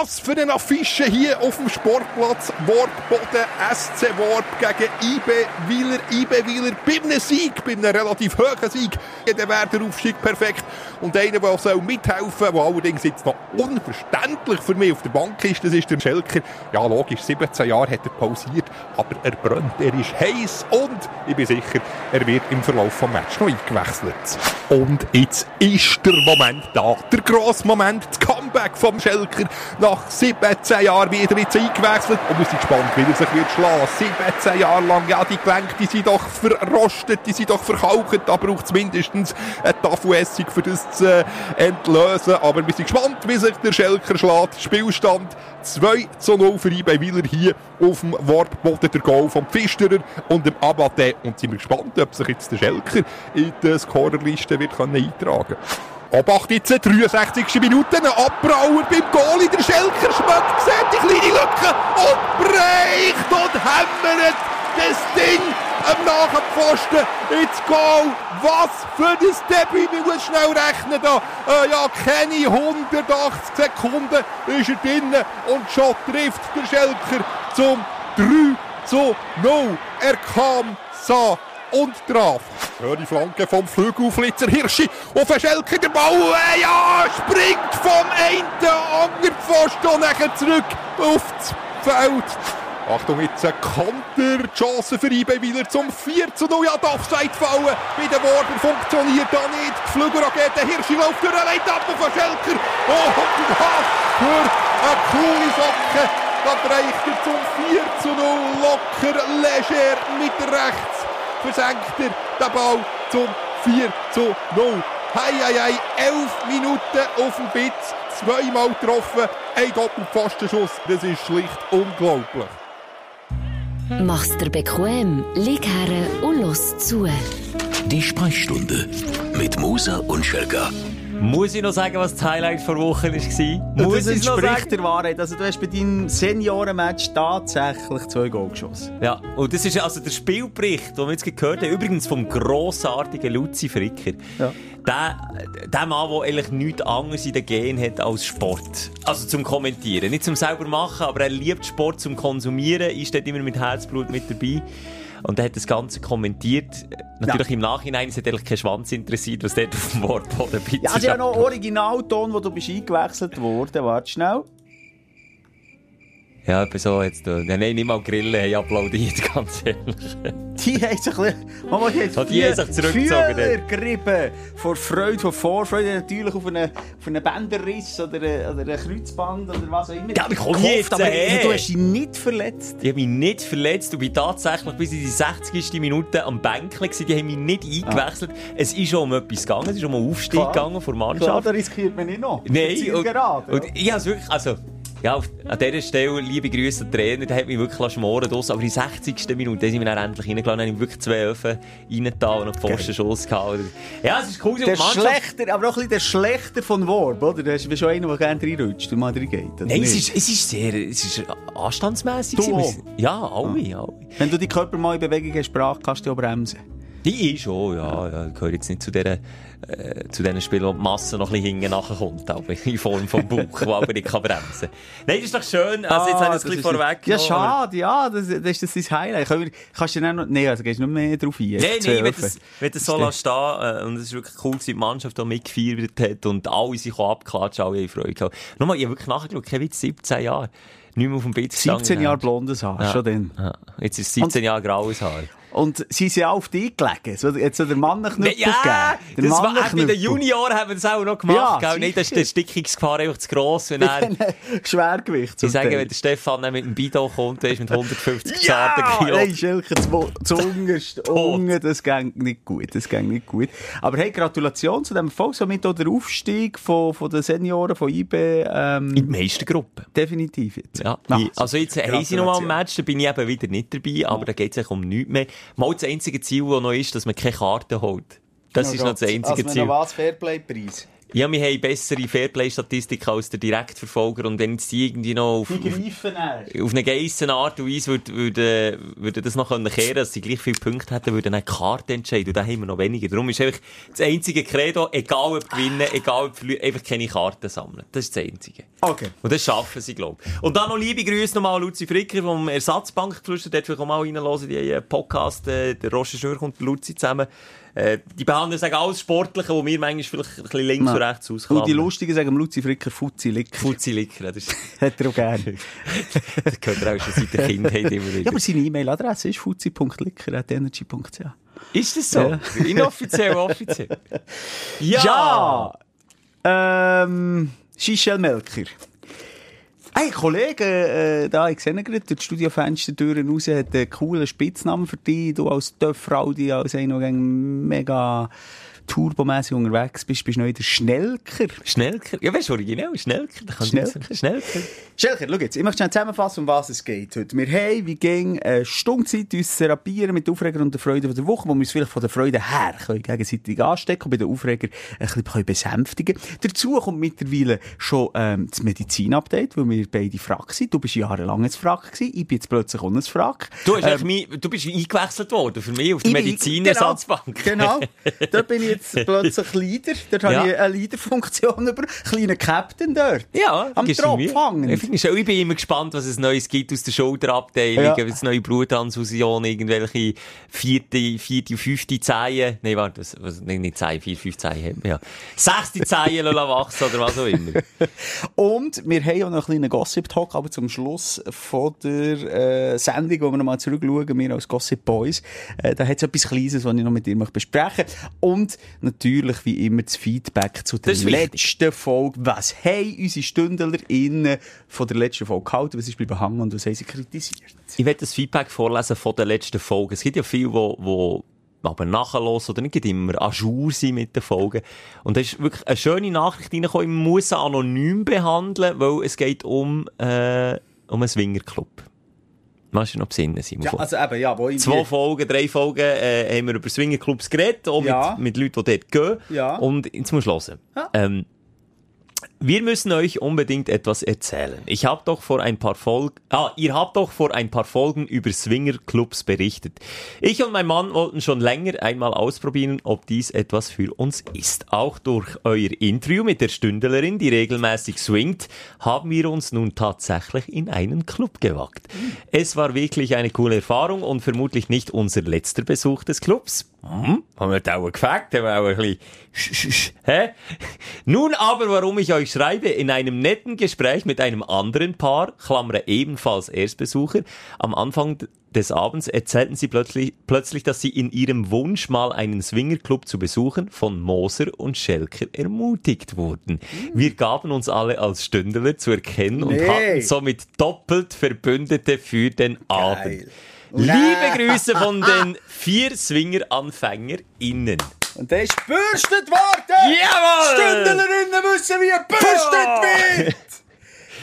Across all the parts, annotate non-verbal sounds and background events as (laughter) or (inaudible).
Was für eine Affische hier auf dem Sportplatz. Wortboden SC Worp gegen IB Wieler. IB Wieler bei einem Sieg, bei einem relativ hohen Sieg. Dann wäre der Aufstieg perfekt. Und einer, der soll mithelfen soll, der allerdings jetzt noch unverständlich für mich auf der Bank ist, das ist der Schelker. Ja, logisch, 17 Jahre hat er pausiert, aber er brennt, er ist heiß und ich bin sicher, er wird im Verlauf des Matches noch eingewechselt. Und jetzt ist der Moment da, der grosse Moment, das Comeback vom Schelker nach 17 Jahren wieder jetzt eingewechselt und wir sind gespannt, wie er sich wird schlagen. 17 Jahre lang, ja, die Gelenke, die sind doch verrostet, die sind doch verkaucht, da braucht es mindestens eine Tafelessung, für das zu äh, entlösen. Aber wir sind gespannt, wie sich der Schelker schlägt. Spielstand 2 zu 0 für Wieler hier auf dem Warpboden der Goal vom Pfisterer und dem Abate. Und sind wir gespannt, ob sich jetzt der Schelker in die Scorerliste wird eintragen Obacht jetzt, 63. Minute, Abbrauer beim Goal in der Schelker schmeckt, sieht die kleine Lücke und bricht und hämmert das Ding am Nachpfosten ins Goal. Was für ein Debüt, wir müssen schnell rechnen da. Äh, ja, keine 180 Sekunden ist er drinnen und schon trifft der Schelker zum 3 zu 0. Er kam, sah und traf. Schöne Flanke vom Flügelflitzer Hirschi auf den Schelker. Der Ball, äh, ja, springt vom einen anderen Pfosten und nachher zurück aufs Feld. Achtung, jetzt ein Konter, Chance für IB Wieler zum 4 zu 0. Ja, die Offside fallen. Bei den Worten funktioniert da nicht. Die Flügelrakete Hirschi läuft durch, leitet ab auf den Schelker. Oh, und für eine coole Socke. Da reicht er zum 4 zu 0. Locker, leger mit rechts. Versenkt er den Ball zum 4 zu 0. Hei, hei, hei, 11 Minuten auf dem Bitz, zweimal getroffen, ein Doppelpfostenschuss. Das ist schlicht unglaublich. Mach's dir bequem, lieg her und los zu. Die Sprechstunde mit Musa und Schelga. Muss ich noch sagen, was das Highlight vor Wochen war? Muss das entspricht der Wahrheit. Also, du hast bei deinem Seniorenmatch tatsächlich zwei Goal geschossen. Ja, und das ist also der Spielbericht, den wir jetzt gehört haben, übrigens vom grossartigen Luzi Fricker. Ja. Der, der Mann, der eigentlich nichts anderes in den Genen hat als Sport. Also zum Kommentieren. Nicht zum selber machen, aber er liebt Sport zum Konsumieren, ist dort immer mit Herzblut mit dabei. Und er hat das Ganze kommentiert. Natürlich ja. im Nachhinein, hat eigentlich keinen Schwanz interessiert, was dort auf dem Wortboden bitte Ja, also ja noch Originalton, wo du bist eingewechselt worden. Warte schnell. Ja, etwa so jetzt. Äh, nein, nicht mal Grillen haben applaudiert, ganz ehrlich. Die haben sich ein bisschen, Mama, die, oh, die haben sich zurückgezogen. gerieben. Vor Freude, vor Vorfreude. Natürlich auf einen, auf einen Bänderriss oder einen, oder Kreuzband oder was auch immer. Ja, aber komm jetzt, aber hey. du hast dich nicht verletzt. Ich habe mich nicht verletzt und bin tatsächlich bis in die 60. Minute am Bänkchen gewesen. Die haben mich nicht eingewechselt. Ah. Es ist schon um etwas gegangen. Es ist um einen Aufstieg Klar. gegangen vor Mannschaft. Klar, da riskiert man nicht noch. Nein. Und, gerade, und ich habe wirklich, also, ja, auf, an dieser Stelle, liebe Grüße an den Trainer, der hat mich wirklich schmoren lassen. Aber in der 60. Minute sind wir dann endlich reingelassen, haben wirklich zwei Öfen reingetan und einen Pfostenschuss gehabt. Ja, es ist cool. Der Schlechter, aber auch ein bisschen der Schlechter von Worb, oder? Du bist schon einer, der gerne reinrutscht und mal reingeht. Nein, es ist, es ist sehr, es ist anstandsmässig. Ja, alle, ah. alle. Wenn du die Körper mal in Bewegung hast, kannst du auch bremsen. Die ist schon, ja. ja. Ich gehöre jetzt nicht zu dieser, äh, zu diesen Spielen, wo die Masse noch ein bisschen hinten nachkommt, aber in (laughs) Form vom Bauch, wo aber nicht kann bremsen Nein, das ist doch schön. Also, jetzt ah, haben wir es ein bisschen vorweg. Ja, schade, ja, das, das ist das Highlight. Kannst du dann noch, nee, also gehst du noch mehr drauf ein. Nein, nein, wenn das, wenn das so lässt stehen, äh, und es ist wirklich cool, dass die Mannschaft da mitgefeiert hat und alle sich abklatschen, alle haben Freude gehabt. Nochmal, ich habe wirklich nachgeschaut, Witz, 17 Jahre. Nicht mehr auf dem Bett 17 Jahre blondes Haar, ja. schon dann. Ja. Jetzt ist es 17 Jahre graues Haar. Und sie sind auch auf dich gelegen. So, jetzt so der Mannenknüppel ja, gegeben. Das war, bei den Junioren haben wir das auch noch gemacht. Ja, Nein, das ist der Stickungsgefahr einfach zu gross. Wenn (laughs) er, Schwergewicht. Ich sage, wenn der Stefan mit dem Bido kommt, ist mit 150 ja, Kilo. Nein, Schelke, zu (laughs) unterst, unten, das geht nicht gut. Das geht nicht gut. Aber hey, Gratulation zu dem Erfolg. Somit auch der Aufstieg von, von den Senioren von IB. Ähm, In die meisten Gruppen. Definitiv jetzt. Ja. Ach, also jetzt haben sie noch mal ein Match, da bin ich eben wieder nicht dabei, aber da geht es um nichts mehr. Mal das einzige Ziel, das noch ist, dass man keine Karte holt. Das oh ist noch das einzige also Ziel. was? Fairplay-Preis? Ja, wir haben bessere Fairplay-Statistik als der Direktverfolger und wenn jetzt die irgendwie noch auf, auf, auf eine geisse Art und Weise würde, würde, würde das noch können kehren, dass sie gleich viele Punkte hätten, würden eine Karte entscheiden und da haben wir noch weniger. Darum ist einfach das einzige Credo, egal ob gewinnen, egal ob verlieren, einfach keine Karten sammeln. Das ist das einzige. Okay. Und das schaffen sie, glaube ich. Und dann noch liebe Grüße nochmal an Luzi Fricker vom Ersatzbank geflüstert. Dort vielleicht auch mal reinhören, die äh, Podcast, äh, der Roger Schnürch und der Luzi zusammen. Äh, die behandeln sagen alles Sportliche, wo wir manchmal vielleicht ein bisschen links Nein. und rechts Und die ausklammern. Lustigen sagen Luzi Fricker Fuzzi Licker. Fuzzi Licker, das, ist- (laughs) Hat er auch gerne. (laughs) das gehört er auch schon seit der Kindheit immer wieder. Ja, aber seine E-Mail-Adresse ist fuzzi.licker.energy.ch. ist das so? Ja. (laughs) Inoffiziell, offiziell. Ja! Ja! Ähm, Shishel Melker. Hey, Kollege, äh, da, ich sehe gerade durch die Studiofenstertüren raus, hat einen coolen Spitznamen für dich. Du als Töpfrau, die als einer, der mega turbomässig unterwegs bist, bist du noch wieder Schnellker. Schnellker? Ja, weißt du, originell, Schnellker. Da Schnellker. sagen. Schnellker. Schelker, schau jetzt, ich möchte schnell zusammenfassen, um was es geht heute. Wir haben, wie ging, eine Stunde Zeit, uns zu therapieren mit den Aufregern und der Freude von der Woche, wo wir uns vielleicht von der Freude her können gegenseitig anstecken und bei den Aufregern ein bisschen können besänftigen Dazu kommt mittlerweile schon ähm, das Medizin-Update, weil wir beide Frack sind. Du bist jahrelang ein Frack gewesen, ich bin jetzt plötzlich auch ein Frack. Du, Ähm, mein, du bist eingewechselt worden für mich auf die Medizinersatzbank. Genau, genau. (laughs) Dort bin ich jetzt plötzlich (laughs) Leader. Dort Ja. habe ich eine Leaderfunktion über. Kleiner Captain dort. Ja, Am Tropf hängen. Ich, bin immer gespannt, was es Neues gibt aus der Schulterabteilung, Ja. ob es neue Bluttransfusionen, irgendwelche vierte, vierte, fünfte Zehen, nein, warte, was, was, nein, nicht Zehen, vier, fünf Zehen ja. Sechste Zehen wachsen oder was auch immer. (laughs) Und wir haben auch noch einen kleinen Gossip-Talk, aber zum Schluss von der äh, Sendung, wo wir nochmal zurückschauen, wir als Gossip Boys, äh, da hat es etwas Kleines, was ich noch mit dir möchte besprechen Und natürlich, wie immer, das Feedback zu der letzten Folge. Was haben unsere StündlerInnen von der letzten Folge gehalten? Was ist bleiben hängen und was haben sie kritisiert? Ich werde das Feedback vorlesen von der letzten Folge. Es gibt ja viele, wo, wo aber nachher oder nicht immer à jour sind mit den Folgen. Und da ist wirklich eine schöne Nachricht reingekommen. Ich muss sie anonym behandeln, weil es geht um, äh, um einen Swingerclub. Machst du noch besinnen, Simon? Ja, also eben, ja, wo ich Zwei Folgen, drei Folgen äh, haben wir über Swingerclubs geredet, auch Ja. mit, mit Leuten, die dort gehen. Ja. Und jetzt musst du hören. Ja. Ähm, wir müssen euch unbedingt etwas erzählen. Ich habe doch vor ein paar Folgen, ah, ihr habt doch vor ein paar Folgen über Swingerclubs berichtet. Ich und mein Mann wollten schon länger einmal ausprobieren, ob dies etwas für uns ist. Auch durch euer Interview mit der Stündlerin, die regelmäßig swingt, haben wir uns nun tatsächlich in einen Club gewagt. Es war wirklich eine coole Erfahrung und vermutlich nicht unser letzter Besuch des Clubs. Hm? Haben wir da auch gefragt, haben wir auch ein bisschen, sch, sch, sch, hä? (laughs) Nun aber, warum ich euch schreibe, in einem netten Gespräch mit einem anderen Paar, Klammer ebenfalls Erstbesucher, am Anfang des Abends erzählten sie plötzlich, plötzlich, dass sie in ihrem Wunsch, mal einen Swingerclub zu besuchen, von Moser und Schelker ermutigt wurden. Wir gaben uns alle als Stündler zu erkennen und Nee. hatten somit doppelt Verbündete für den Abend. Liebe Grüße von den vier Swinger-AnfängerInnen. Und der ist gebürstet worden! Jawohl! Stündlerinnen wissen, wie er gebürstet wird!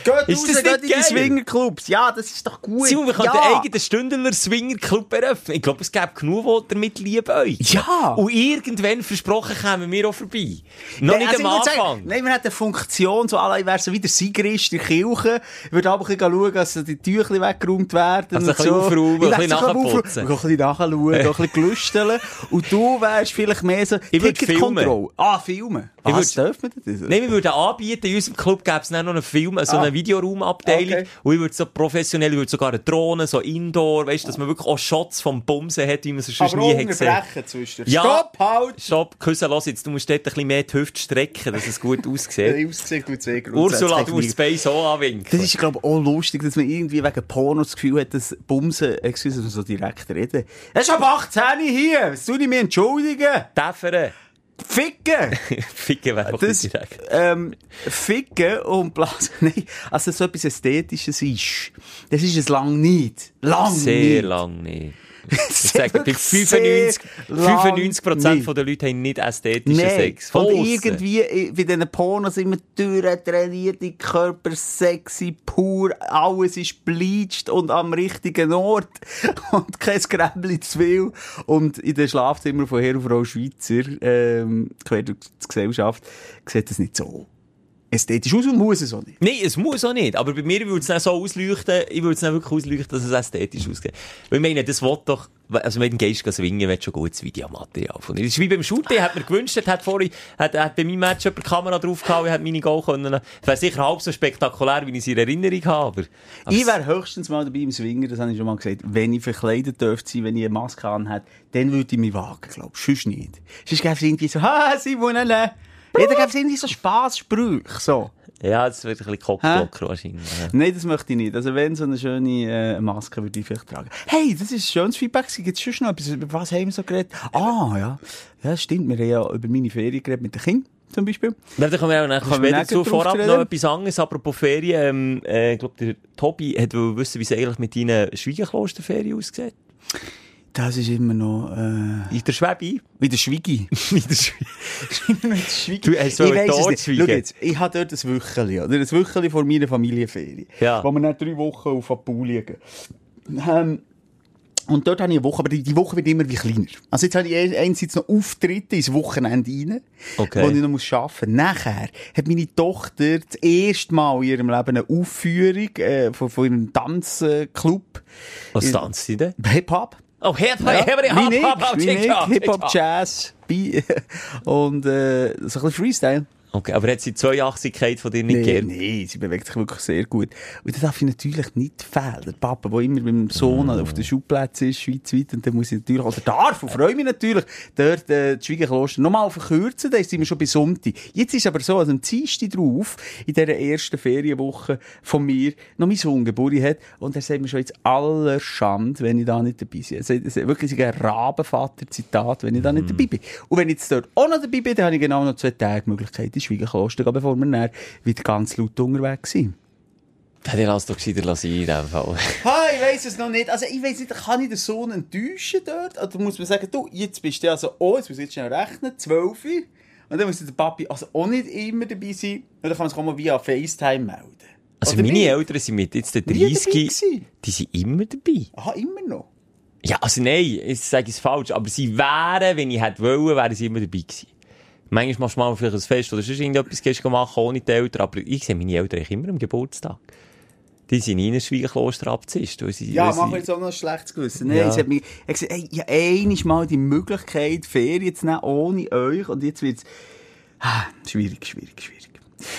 Geht Ist raus, das geht nicht in die? Swingerclubs. Ja, das ist doch gut. Simon, wir können ja. einen eigenen Stündler-Swinger-Club eröffnen. Ich glaube, es gäbe genug, die damit lieben euch. Ja. Und irgendwann, versprochen, kommen wir auch vorbei. Noch nicht also am ich Anfang. Nein, wir hätten eine Funktion, so alle wäre so wie der Sigrist in der Kirche. Ich würde aber ein bisschen schauen, dass die Tücher weggeräumt werden. Also ein bisschen so. aufräumen, Ich ein bisschen nachputzen. Ein bisschen nachschauen, ein bisschen gelüsteln. Und du wärst vielleicht mehr so Ich würde Ticketkontrolle. Ah, filmen. Ich Was, würde- dürfen wir das? Nein, wir würden anbieten, in unserem Club gäbe es noch einen Film, so Ah. Videoraumabteilung. Okay. Und ich würde so professionell, ich würde sogar eine Drohne, so Indoor, weißt du, dass man wirklich auch Shots vom Bumsen hat, wie man es sonst aber nie hat gesehen. zwischen. Ja. Stopp, halt! Stopp, Küsse, los jetzt, du musst dort ein bisschen mehr die Hüfte strecken, dass es gut (laughs) aussieht. Sehr Ursula, du musst Space auch anwinken. Das ist, glaube ich, auch lustig, dass man irgendwie wegen Porno das Gefühl hat, dass Bumsen, excuse, so direkt reden. Es ist ab 18 hier! Tue ich mir entschuldigen? Täfere. Ficken! (laughs) Ficken wäre doch Das, direkt. ähm, Ficken und Blasen, (laughs) nein, also so etwas Ästhetisches ist, das ist es lang nicht. Lang Sehr nicht. lang nicht. Ich sage, bei 95, 95% von der Leute haben nicht ästhetischen Nee. Sex. Und Von aussen. irgendwie äh, bei diesen Pornos immer durchtrainierte Körper, sexy, pur, alles ist bleached und am richtigen Ort. (laughs) Und kein Gräbli zu viel. Und in den Schlafzimmern von Herr und Frau Schweizer, ähm, quer durch die Gesellschaft, sieht das nicht so ästhetisch aus und muss es auch nicht. Nein, es muss auch nicht. Aber bei mir würde es dann so ausleuchten, ich würde es dann wirklich ausleuchten, dass es ästhetisch aussieht. Weil ich meine, das will doch, also wenn du gehst gehen swingen, du schon gutes Videomaterial von dir. Das ist wie beim Shooting, hat mir gewünscht, hat vorhin, hat, hat bei meinem Match jemand die Kamera draufgehauen, hat meine Goal können. Das wäre sicher halb so spektakulär, wie ich es in Erinnerung habe. Aber, aber Ich wäre höchstens mal dabei im Swinger, das habe ich schon mal gesagt. Wenn ich verkleidet dürfte sein, wenn ich eine Maske anhätte, dann würde ich mich wagen, glaube ich. Sonst nicht. Sonst gäbe es irgendwie so, (laughs) ha, Simonele. Ja, dann gäbe es irgendwie so Spaßsprüche, so. ja, das wird ein bisschen Kopfblocker wahrscheinlich. Ja. Nein, das möchte ich nicht. Also wenn, so eine schöne äh, Maske würde ich vielleicht tragen. Hey, das ist ein schönes Feedback. Gibt es schon noch etwas? Über was haben wir so geredet? Ah, ja. Ja, stimmt. Wir haben ja über meine Ferien geredet mit den Kindern, zum Beispiel. Ja, da kommen wir auch nachher wir später zu. Vorab noch etwas anderes, apropos Ferien. Ähm, äh, ich glaube, der Tobi hat wissen, wie es eigentlich mit deinen Schwiegerklosterferien aussieht. Das ist immer noch, äh, In der Schwäbi. wie der Schwigi. (laughs) In der Schwäbi. Du hast ich wollen weiss es nicht. schweigen. Schau jetzt, ich habe dort ein Wöcheli, oder? Ein Wöcheli vor meiner Familienferien. Ja. Wo wir dann drei Wochen auf Apul liegen. Ähm, und dort habe ich eine Woche, aber die, Woche wird immer wie kleiner. Also jetzt habe ich ein- einerseits noch Auftritte ins Wochenende rein, Okay. wo ich noch muss arbeiten muss. Nachher hat meine Tochter das erste Mal in ihrem Leben eine Aufführung äh, von, von ihrem Tanzclub. Was tanzt sie denn? Hip-Hop. Oh, Hip Ja, Hip wie Hop Nick, Hop Hop wie Nick, Hip Hip-Hop, Hop Jazz, Bi und äh, so ein bisschen Freestyle. Okay, aber hat sie die Zweiachsigkeit von dir nicht Nee, gern? nee, sie bewegt sich wirklich sehr gut. Und da darf ich natürlich nicht fehlen. Der Papa, der immer mit dem Sohn auf den Schulplätzen ist, schweizweit, und dann muss ich natürlich, oder darf, und freue mich natürlich, dort äh, die Schwiegerkloster nochmal verkürzen, da sind wir schon bei Sonntag. Jetzt ist aber so, also am Dienstag drauf, in dieser ersten Ferienwoche von mir, noch mein Sohn Geburt hat, und er sagt mir schon jetzt aller Schande, wenn ich da nicht dabei bin. Er sagt wirklich ein Rabenvater-Zitat, wenn ich da nicht dabei bin. Und wenn ich jetzt dort auch noch dabei bin, dann habe ich genau noch zwei Tage Möglichkeit, in gehen, bevor wir dann wieder ganz laut unterwegs sind. Hätte ich lass doch gescheiter lassen in dem Fall. (laughs) Ha, ich weiss es noch nicht. Also, ich weiss nicht, kann ich den Sohn enttäuschen dort? Oder muss man sagen, du, jetzt bist du also, oh, jetzt muss ich jetzt schnell rechnen, 12 Uhr. Und dann muss der Papi also auch nicht immer dabei sein. Und dann kann man sich auch mal via FaceTime melden. Also Oder meine wie? Eltern sind mit jetzt dabei 30, gewesen? die sind immer dabei. Aha, immer noch. Ja, also nein, ich sage es falsch, aber sie wären, wenn ich hätte wollen, wären sie immer dabei gewesen. Manchmal machst du mal vielleicht ein Fest oder sonst irgendetwas gehst du machen ohne die Eltern, aber ich sehe meine Eltern eigentlich immer am Geburtstag. Die sind in ein Schwiegerkloster abzischt. Ja, machen wir jetzt auch noch ein schlechtes Gewissen. Nein, Ja. es hat mich, hat gesagt, hey, ich habe einmal mal die Möglichkeit, Ferien zu nehmen, ohne euch. Und jetzt wird's, ah, schwierig, schwierig, schwierig.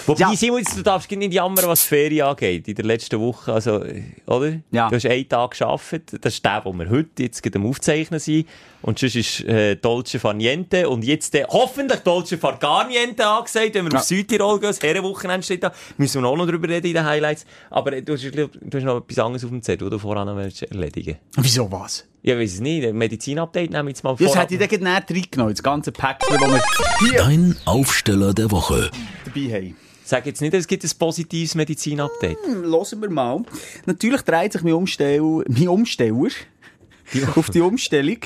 Wobei, Ja. Simon, jetzt, du darfst nicht jammern, was die Ferien angeht, in der letzten Woche, also, oder? Ja. Du hast einen Tag gearbeitet, das ist der, wo wir heute jetzt gerade am Aufzeichnen sind, und sonst ist, äh, Dolce Far Niente, und jetzt, äh, hoffentlich Dolce Far Gar Niente angesagt, wenn wir Ja. auf Südtirol gehen, das Herrenwochenende steht da, müssen wir auch noch drüber reden in den Highlights, aber äh, du hast, du hast noch etwas anderes auf dem Zettel, was du voran noch willst erledigen Wieso was? Ja, weiß es nicht, ein Medizin-Update nehmen wir jetzt mal Ja, das hätte ich dann gerade reingenommen, das ganze Päckchen, das wir hier Dein Aufsteller der Woche. Dabei haben. Sag jetzt nicht, es gibt ein positives Medizin-Update. Hören wir mal. Natürlich dreht sich mein, Umstell mein Umsteller (laughs) auf die Umstellung.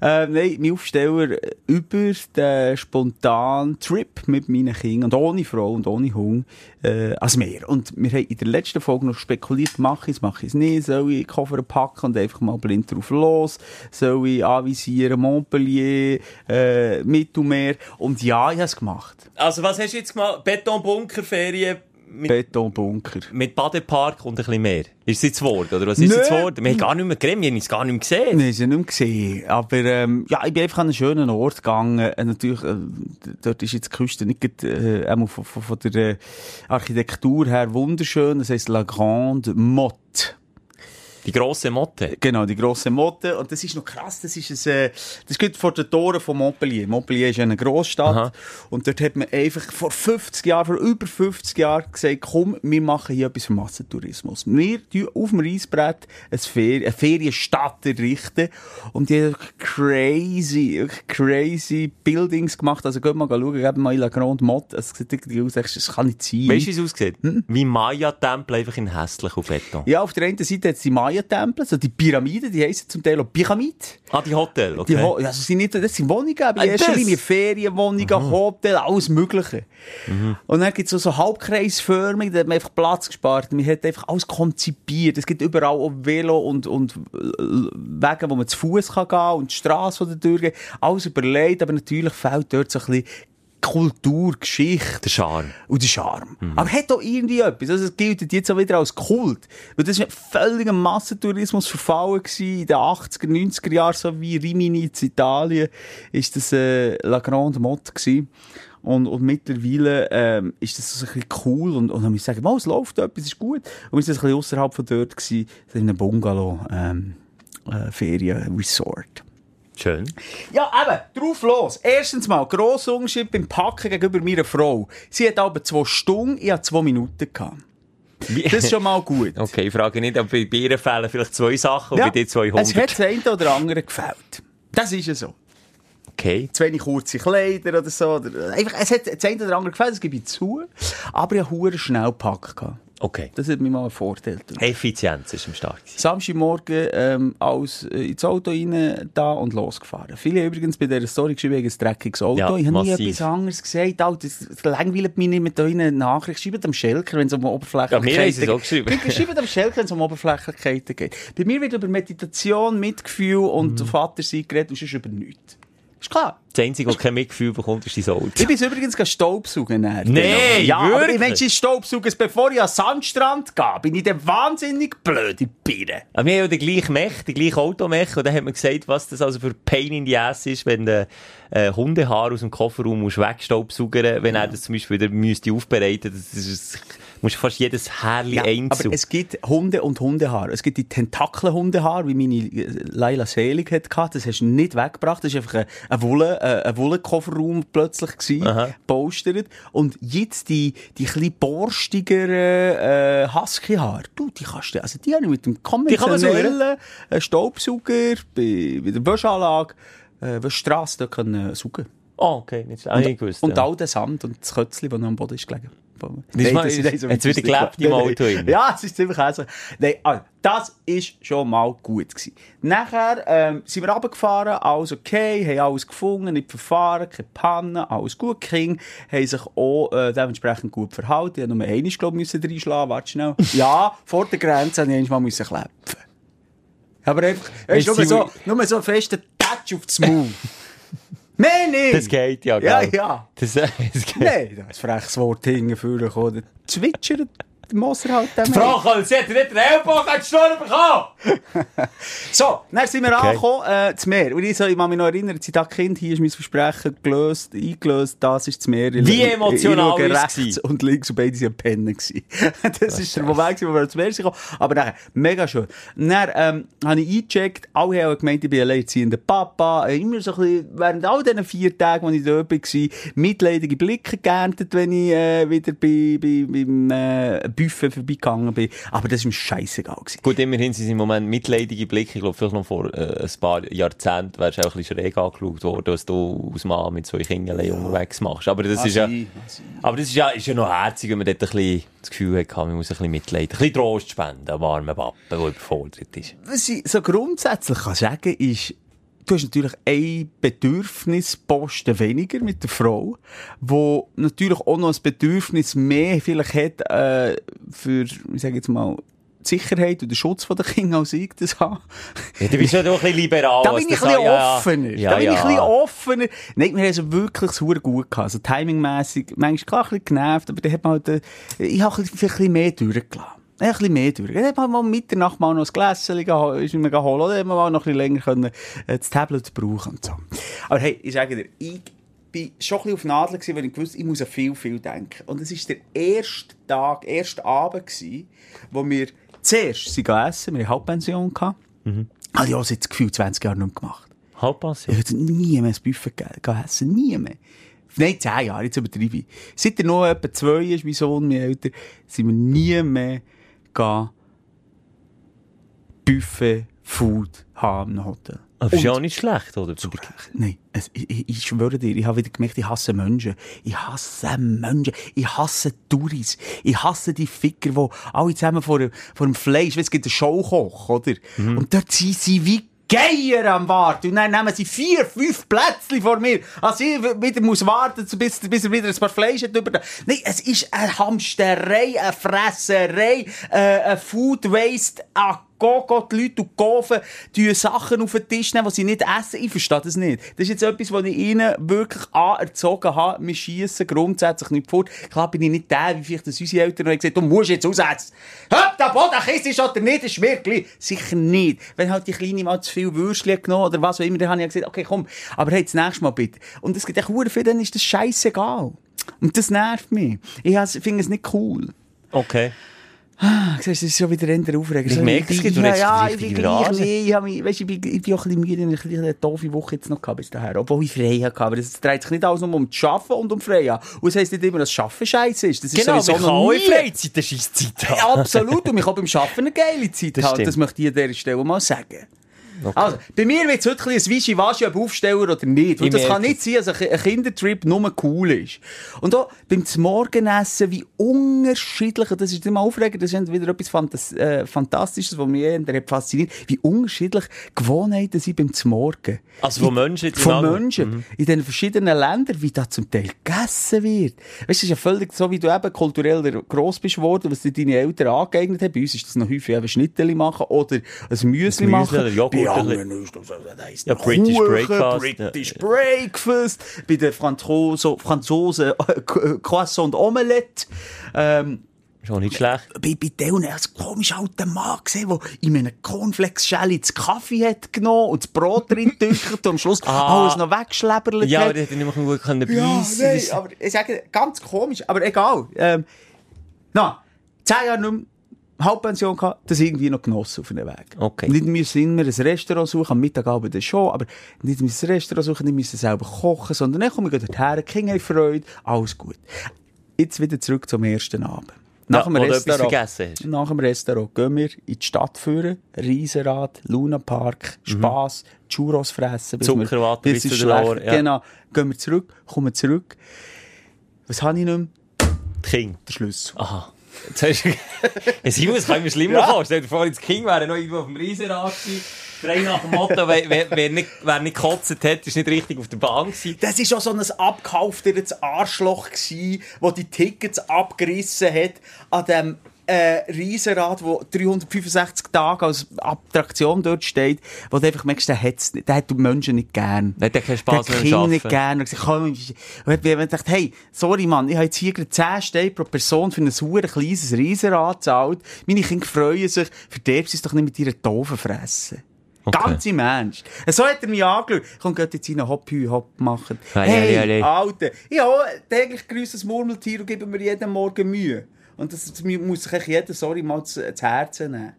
Äh, nein, mein Aufsteller über den spontanen Trip mit meinen Kindern und ohne Frau und ohne Hund äh, ans Meer. Und wir haben in der letzten Folge noch spekuliert, mache ich es, mache ich es nicht, soll ich Koffer packen und einfach mal blind drauf los, soll ich anvisieren Montpellier, äh, Mittelmeer und ja, ich habe es gemacht. Also, was hast du jetzt gemacht? Betonbunkerferien mit Betonbunker. Mit Badepark und ein bisschen mehr. Ist es jetzt Wort, oder was ist jetzt Wort? Wir haben gar nicht mehr geredet, wir haben es gar nicht mehr gesehen. Nein, sie nicht mehr gesehen. Aber, ähm, ja, ich bin einfach an einen schönen Ort gegangen. Äh, natürlich, äh, dort ist jetzt die Küste nicht, äh, einmal von, von, von der äh, Architektur her wunderschön. Das heisst La Grande Motte. Die grosse Motte. Genau, die grosse Motte. Und das ist noch krass, das ist ein, äh, das geht vor den Toren von Montpellier. Montpellier ist eine Grossstadt. Aha. Und dort hat man einfach vor 50 Jahren, vor über 50 Jahren gesagt, komm, wir machen hier etwas für Massentourismus. Wir tun auf dem Reisbrett eine, Fer eine Ferienstadt errichten. Und die haben crazy, crazy Buildings gemacht. Also geht mal schauen, gebt mal in La Grande Motte. Es sieht irgendwie aus, das kann nicht sein. Weißt du, wie es aussieht? Wie Maya-Tempel, einfach in hässlich auf Beton. Ja, auf der einen Seite hat es die Maya Maya-Tempel, so die Pyramiden, die heissen zum Teil auch Pyramid. Ah, die Hotel, Die okay. Ho also sind nicht, das sind Wohnungen, aber in erster? Linie Ferienwohnungen, Hotel, alles Mögliche. Und dann gibt es so, so halbkreisförmig, da hat man einfach Platz gespart. Man hat einfach alles konzipiert. Es gibt überall auch Velo und, und äh, Wege, wo man zu Fuß kann gehen und die Straße, die da durchgeht. Alles überlegt, aber natürlich fehlt dort so ein bisschen Kultur, Geschichte. Der Charme. Und der Charme. Aber hat auch irgendwie etwas. Also, es gilt jetzt auch wieder als Kult. Weil das war völliger Massentourismus verfallen gewesen. In den 80er, 90er Jahren, so wie Rimini in Italien, ist das, äh, La Grande Motte gewesen. Und, und mittlerweile, ähm, ist das so ein bisschen cool. Und, und dann muss ich sagen, oh, es läuft etwas, ist gut. Und wir sind ein bisschen außerhalb von dort gewesen, in einem Bungalow, ähm, äh. Schön. Ja, eben, drauf los. Erstens mal, grosser Unterschied beim Packen gegenüber meiner Frau. Sie hat aber zwei Stunden, ich hatte zwei Minuten. Gehabt. Das ist schon mal gut. (laughs) Okay, ich frage nicht, ob bei Ihren Fällen vielleicht zwei Sachen und bei dir 200. Es hat das eine oder andere gefällt. Das ist ja so. Okay. Zu wenig kurze Kleider oder so. Oder einfach, es hat das eine oder andere gefällt, das gebe ich zu. Aber ich hure schnell gepackt. Okay. Das hat mir mal gegeben. Effizienz ist am Start. Samstagmorgen ähm, alles äh, ins Auto rein da und losgefahren. Viele übrigens bei dieser Story geschrieben, wegen ein dreckiges Auto. Ja, ich habe nie etwas anderes gesagt. Alter, das, das langweilt mich nicht mit da eine Nachricht. Schreibt am Schelker, wenn es um Ja, Oberflächlichkeiten mir haben sie es auch geschrieben. geht. Schreibt am Schelker, wenn es um Oberflächlichkeiten geht. Bei mir wird über Meditation, Mitgefühl und Mhm. Vatersein geredet und sonst über nichts. Ist klar. Das Einzige, was kein Mitgefühl bekommt, ist dein Auto. Ich bin übrigens Staubsaugen. nachher. Nee, ja, aber ich meine, ich Staubsaugen, bevor ich an den Sandstrand gehe, bin ich dann wahnsinnig blöd in die Birne. Aber wir haben ja den gleichen Mech, den gleichen Automech, und dann hat man gesagt, was das also für Pain in the Ass ist, wenn der äh, Hundehaar aus dem Kofferraum musst wegstaubsaugern, wenn er das zum Beispiel wieder müsste aufbereiten, das ist, musst du fast jedes Härli Ja, einzeln. aber es gibt Hunde und Hundehaar. Es gibt die Tentakelhundehaar, wie meine Laila Selig hat gehabt. Das hast du nicht weggebracht. Das war einfach ein, ein Wolle, äh, ein Wollenkofferraum plötzlich gewesen, polstert. Und jetzt die, die ein borstigeren, äh, Husky-Haar. Du, die kannst du, also die habe ich mit dem konventionellen äh, Staubsauger bei, bei der Wäschanlage, äh, Wäschstrasse, da können äh, saugen. oh, okay, nicht. Ah, ich gewusst, Und ja. all der Sand und das Kötzchen, das noch am Boden ist gelegen. Ist hat's wieder gelebt im Auto? Ja, es ist ziemlich hässlich. Nein, also, das ist schon mal gut gewesen. Nachher ähm, sind wir runtergefahren, alles okay, haben alles gefunden, nicht verfahren, keine Panne, alles gut. Kinder haben sich auch äh, dementsprechend gut verhalten. Ich musste nur einmal, glaube ich, reinschlagen, warte schnell. ja, vor der Grenze musste ich einmal klepfen. Aber einfach, Ist nur so, nur so ein fester Touch auf das Maul. Mehr nicht! Das geht ja, Ja, gell? ja. Das, (laughs) das geht. Nein, da ist ein freches Wort hingeführt. Der zwitschert Moser halt dem. Frau, sie hat nicht den Ellbogen an die Stirn bekommen! So, dann sind wir Okay. angekommen, äh, zum Meer. Und ich, so, ich kann mich noch erinnern, als ich Kind, hier ist mein Versprechen gelöst, eingelöst, das ist das Meer. Ich- Wie ich- emotional ich es rechts und links und beide am Pennen das ist der Moment, wo wir zum Meer gekommen. Aber nachher, mega schön. Dann, ähm, habe ich eingecheckt, alle haben gemeint, ich bin alleinerziehender Papa, immer so ein bisschen, während all diesen vier Tagen, als ich dort war, mitleidige Blicke geerntet, wenn ich, äh, wieder bei, bei, beim, äh, Buffet vorbeigegangen bin. Aber das war mir scheissegal gewesen. Gut, immerhin sind sie im Moment mitleidige Blicke. Ich glaube, vielleicht noch vor äh, ein paar Jahrzehnten wärst du auch ein bisschen schräg angeschaut worden, dass du als Mann mit zwei Kindern unterwegs machst. Aber das ist ja, Ah, aber das ist ja, ist ja noch herzig, wenn man dort ein bisschen das Gefühl hat, man muss ein bisschen mitleiden. Ein bisschen Trost spenden, armen Papa, der überfordert ist. Was ich so grundsätzlich kann sagen ist, du hast natürlich einen Bedürfnisposten weniger mit der Frau, wo natürlich auch noch ein Bedürfnis mehr vielleicht hat, äh, für, ich sage jetzt mal, die Sicherheit und den Schutz der Kinder als ich das habe. Ja, du bist ja doch ein bisschen liberal. Da bin ich ein bisschen an- ja, offener. Ja, da bin ja. ich ein bisschen offener. Nein, wir haben es wirklich so gut gehabt. Also timingmässig, manchmal klar ein bisschen genervt, aber dann hat man halt, äh, ich habe ein vielleicht ein bisschen mehr durchgelassen. Ein bisschen mehr durch. Dann mal um Mitternacht mal noch ein Gläschen ist mir geholt, oder? Hat man mal noch ein bisschen länger können, äh, das Tablet brauchen und so. Aber hey, ich sage dir, ich bin schon ein bisschen auf Nadel gewesen, weil ich gewusst, ich muss an viel, viel denken. Und es war der erste Tag, erste Abend gewesen, wo wir zuerst sind gegessen, wir hatten Halbpension gehabt. Mhm. Habe ich auch seit Gefühl 20 Jahre nicht mehr gemacht. Halbpassiert. Ich hätte nie mehr ein Buffet ge- gegessen. Nie mehr. Nein, zehn Jahre, jetzt übertreibe ich. Seit er noch etwa zwei ist, mein Sohn, mein älter, sind wir nie mehr gegangen, Buffet, Food haben im Hotel. Aber ist ja auch nicht schlecht, oder? Nein, es, ich, ich, ich schwöre dir, ich habe wieder gemerkt, ich hasse Menschen. Ich hasse Menschen. Ich hasse Touris. Ich hasse die Ficker, die alle zusammen vor, vor dem Fleisch, weißt, es gibt einen Showkoch, oder? Und dort sind sie wie Geier am Warten. Und dann nehmen sie vier, fünf Plätzchen vor mir. Also ich wieder muss warten, bis, bis er wieder ein paar Fleisch hat über. Nein, es ist eine Hamsterei, eine Fresserei, äh, ein Food Waste, ah, go, go, die Leute und kaufen, die Sachen auf den Tisch die sie nicht essen. Ich verstehe das nicht. Das ist jetzt etwas, was ich ihnen wirklich anerzogen habe. Wir schiessen grundsätzlich nicht vor. Klar bin ich nicht der, wie vielleicht das unsere Eltern haben gesagt, du musst jetzt aussetzen. Hört der Boden, kiss oder nicht, ist mir. Sicher nicht. Wenn halt die Kleine mal zu viel Würstchen genommen oder was auch immer, dann habe ich gesagt, okay, komm, aber hey, das nächste Mal bitte. Und es gibt echt viel, dann ist das scheißegal. Und das nervt mich. Ich finde es nicht cool. Okay. Ah, siehst du, das ist schon wieder eher aufregend. Ich merke es, du ja, redest ja, richtig ich wie, ich, hab mich, weißt, ich, bin, ich bin auch ein bisschen müde, ich habe eine doofe Woche jetzt noch gehabt bis dahin, obwohl ich frei hatte. Aber es dreht sich nicht alles nur um das Arbeiten und um frei haben. Und es heisst nicht immer, dass das Arbeiten scheiße ist. Das ist Genau, sowieso noch nie. Freizeit eine Scheisszeit Ja, haben. absolut. Und ich kann beim Arbeiten eine geile Zeit Das haben. Das möchte ich an dieser Stelle mal sagen. Also, bei mir wird es heute ein ein Wischi-Waschi, ob Aufsteller oder nicht. Und das kann nicht sein, dass ein Ki- ein Kindertrip nur cool ist. Und auch beim Morgenessen, wie unterschiedlich, das ist immer aufregend, das ist wieder etwas Fantas äh, Fantastisches, was mich fasziniert, wie unterschiedlich Gewohnheiten sind beim Morgen. Also von Menschen Von Menschen. In den verschiedenen Ländern, wie da zum Teil gegessen wird. Weißt du, es ist ja völlig so, wie du eben kulturell gross bist worden, was dir deine Eltern angeeignet haben. Bei uns ist das noch häufig eben Schnitteli machen oder ein Müsli Müsli machen. oder Ein anderen ist das, das heisst Ja, British Kuchen, Breakfast, British ja. Breakfast. Bei den Franzosen, Franzosen äh, Croissant und Omelette. Ähm, Ist auch nicht schlecht. bei, bei denen ein komisch alter Mann gesehen, der in einem Cornflakes-Schelle das Kaffee hat genommen und das Brot drin (laughs) getüchert und am Schluss Ah. alles noch weggeschleppert Ja, aber die hätte nicht mehr gut können Ja, beißen. nein, Das- aber ich sage, ganz komisch, aber egal. Ähm, na, zehn Jahre nicht mehr Halbpension gehabt, das irgendwie noch genossen auf einem Weg. Okay. Nicht müssen immer ein Restaurant suchen, am Mittagabend dann schon, aber nicht müssen ein Restaurant suchen, nicht müssen selber kochen, sondern dann komme ich dorthin, Kinder haben Freude, alles gut. Jetzt wieder zurück zum ersten Abend. Nach Ja, dem Restaurant. vergessen hast. Nach dem Restaurant gehen wir in die Stadt führen, Riesenrad, Lunapark, Spass, Churros fressen. wir- Zuckerwatte bis bis schlecht- Ohren, ja. Genau. Gehen wir zurück, kommen zurück. Was habe ich nicht mehr? Kinder. Der Schlüssel. Aha. Jetzt. Ja, Simon, das kann ich mir schlimmer vorstellen. Stell dir vor, das Kind wäre noch irgendwo auf dem Riesenrad gewesen. Frei nach dem Motto, wer, wer, wer, nicht, wer nicht gekotzt hat, ist nicht richtig auf der Bahn gewesen. Das war auch so ein abgehalftertes Arschloch, das die Tickets abgerissen hat an dem äh, Riesenrad, wo 365 Tage als Attraktion dort steht, wo du einfach merkst, der, hat's nicht, der hat die Menschen nicht gern. Der hat keinen Spass der Kinder nicht gern. Und ich gedacht, hey, sorry Mann, ich habe jetzt hier gerade 10 Steine pro Person für ein sauer kleines Riesenrad gezahlt. Meine Kinder freuen sich, verderb sie es doch nicht mit ihren doofen Fressen. Okay. Ganz im Ernst. So hat er mich angeschaut. Komm, geht jetzt rein, hopp, hü, hopp machen. Hey, ja, ja, ja. Alter, ich habe täglich grüßes Murmeltier und gebe mir jeden Morgen Mühe. Und das, das muss sich jeder, sorry, mal zu, zu Herzen nehmen.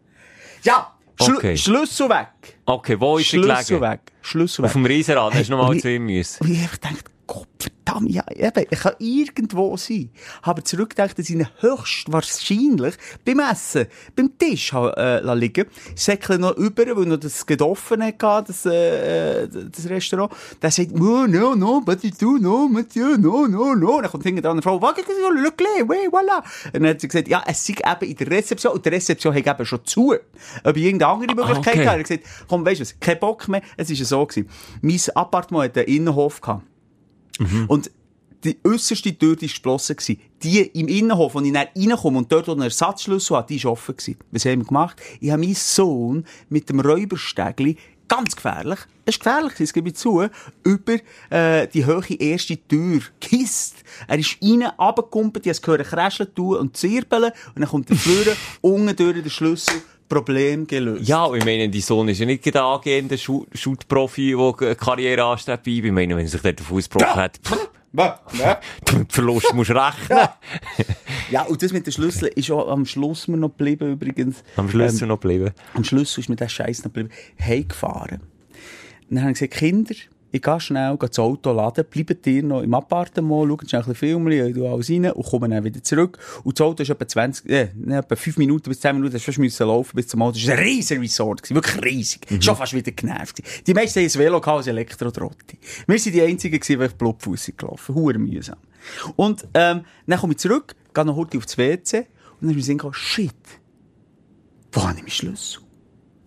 Ja, Schlu Okay. Schlüssel weg. Okay, wo ist Schlüssel gelegen? weg. Schlüssel weg. Auf dem Riesenrad, hast du und nochmal ich- zu ihm müssen. Und ich einfach gedacht, Gott verdammt, ja, eben, ich kann irgendwo sein. Habe zurückgedacht, dass ich ihn höchstwahrscheinlich beim Essen, beim Tisch äh, liegen. Säckle noch über, weil noch das gedoffen hatte, das, äh, äh, das Restaurant. Der sagt, no, no, no, but you do, no, but you, no, no, no. Dann kommt hinten dran eine Frau, warte, le clé, oui, voilà. Und dann hat sie gesagt, ja, es sei eben in der Rezeption, und die Rezeption hat eben schon zu. Ob ich irgendeine andere Möglichkeit okay. habe. Er hat gesagt, komm, weißt du was, kein Bock mehr. Es war so gewesen. Mein Appartement hatte einen Innenhof gehabt. Und die äußerste Tür war geschlossen. Die im Innenhof, wo ich dann reinkomme und dort, wo ein Ersatzschlüssel hat, die war offen. Was haben wir gemacht? Ich habe meinen Sohn mit dem Räuberstegli ganz gefährlich, es ist gefährlich, das gebe ich zu, über äh, die hohe erste Tür gekisst. Er ist rein, runtergekumpelt, ich habe es gehört, kräscheln tun und zirbeln und dann kommt der Führer, (laughs) unten durch den Schlüssel, Problem gelöst. Ja, ich meine, dein Sohn ist ja nicht angehender Schu- Shoot-Profi, der eine Karriere anstrebt. Ich meine, wenn sich dort den Fuß gebrochen hat, pff, (laughs) Ja. (laughs) Ja. mit Verlust musst du rechnen. (laughs) ja, und das mit dem Schlüssel ist auch am Schluss mir noch geblieben, übrigens. Am Schluss Ähm, noch geblieben. Am Schluss ist mir der Scheiß noch geblieben. Heimgefahren. Und dann habe ich gesagt, Kinder, ich gehe schnell das Auto laden, bleibt ihr noch im Appartement, schaut schnell ein bisschen Film, ich tue alles rein und komme dann wieder zurück. Und das Auto ist etwa 20, äh, etwa 5 Minuten bis 10 Minuten, hast du fast müssen laufen bis zum Auto. Das war ein riesen Resort, gewesen, wirklich riesig. Schon fast wieder genervt. Die meisten haben ein Velo als Elektrotrotti. Wir sind die Einzigen gewesen, die auf Blutfuss sind gelaufen. Hure mühsam. Und, ähm, dann komme ich zurück, gehe noch heute aufs WC und dann ist mir gekommen, shit, wo habe ich meinen Schlüssel?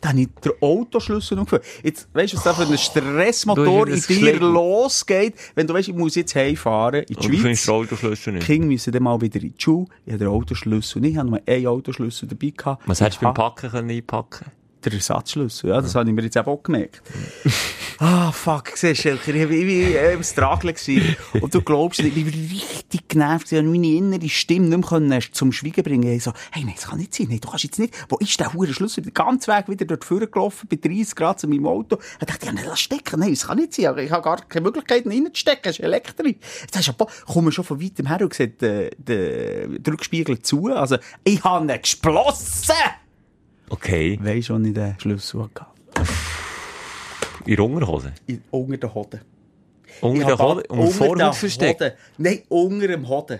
Da habe ich den Autoschlüssel noch gefunden. Jetzt, weißt du, was da für ein Stressmotor Du in dir losgeht, wenn du weißt, ich muss jetzt heimfahren in die Und du findest Schweiz. den Autoschlüssel Die nicht. Kinder müssen dann mal wieder in die Schule. Ich habe den Autoschlüssel nicht. Ich habe nur einen Autoschlüssel dabei gehabt. Was hättest du beim Ah, Packen können einpacken Der Ersatzschlüssel, ja, das habe ich mir jetzt eben auch gemerkt. (laughs) ah, fuck, siehst du, ich war wie äh, im gewesen. Und du glaubst nicht, ich war richtig genervt, ich meine innere Stimme nicht mehr können zum Schweigen bringen. Ich so, hey, nein, das kann nicht sein, nein, du kannst jetzt nicht, wo ist der hure Schlüssel? Den ganzen Weg wieder dort gelaufen, bei 30 Grad zu meinem Auto. Ich dachte, ja, nein, lass stecken, nein, das kann nicht sein, ich habe gar keine Möglichkeit, ihn reinzustecken, das ist Elektrik. Jetzt hast du aber, komm schon von weitem her und sieht, äh, den, den Rückspiegel zu, also, ich habe ihn geschlossen! Okay. Weisst du, wo ich den Schlüssel hatte? In der Unterhose. In- Unter den Hoden. Unter habe Hoden. Vorhaut den versteckt. Nein, unter dem Hoden.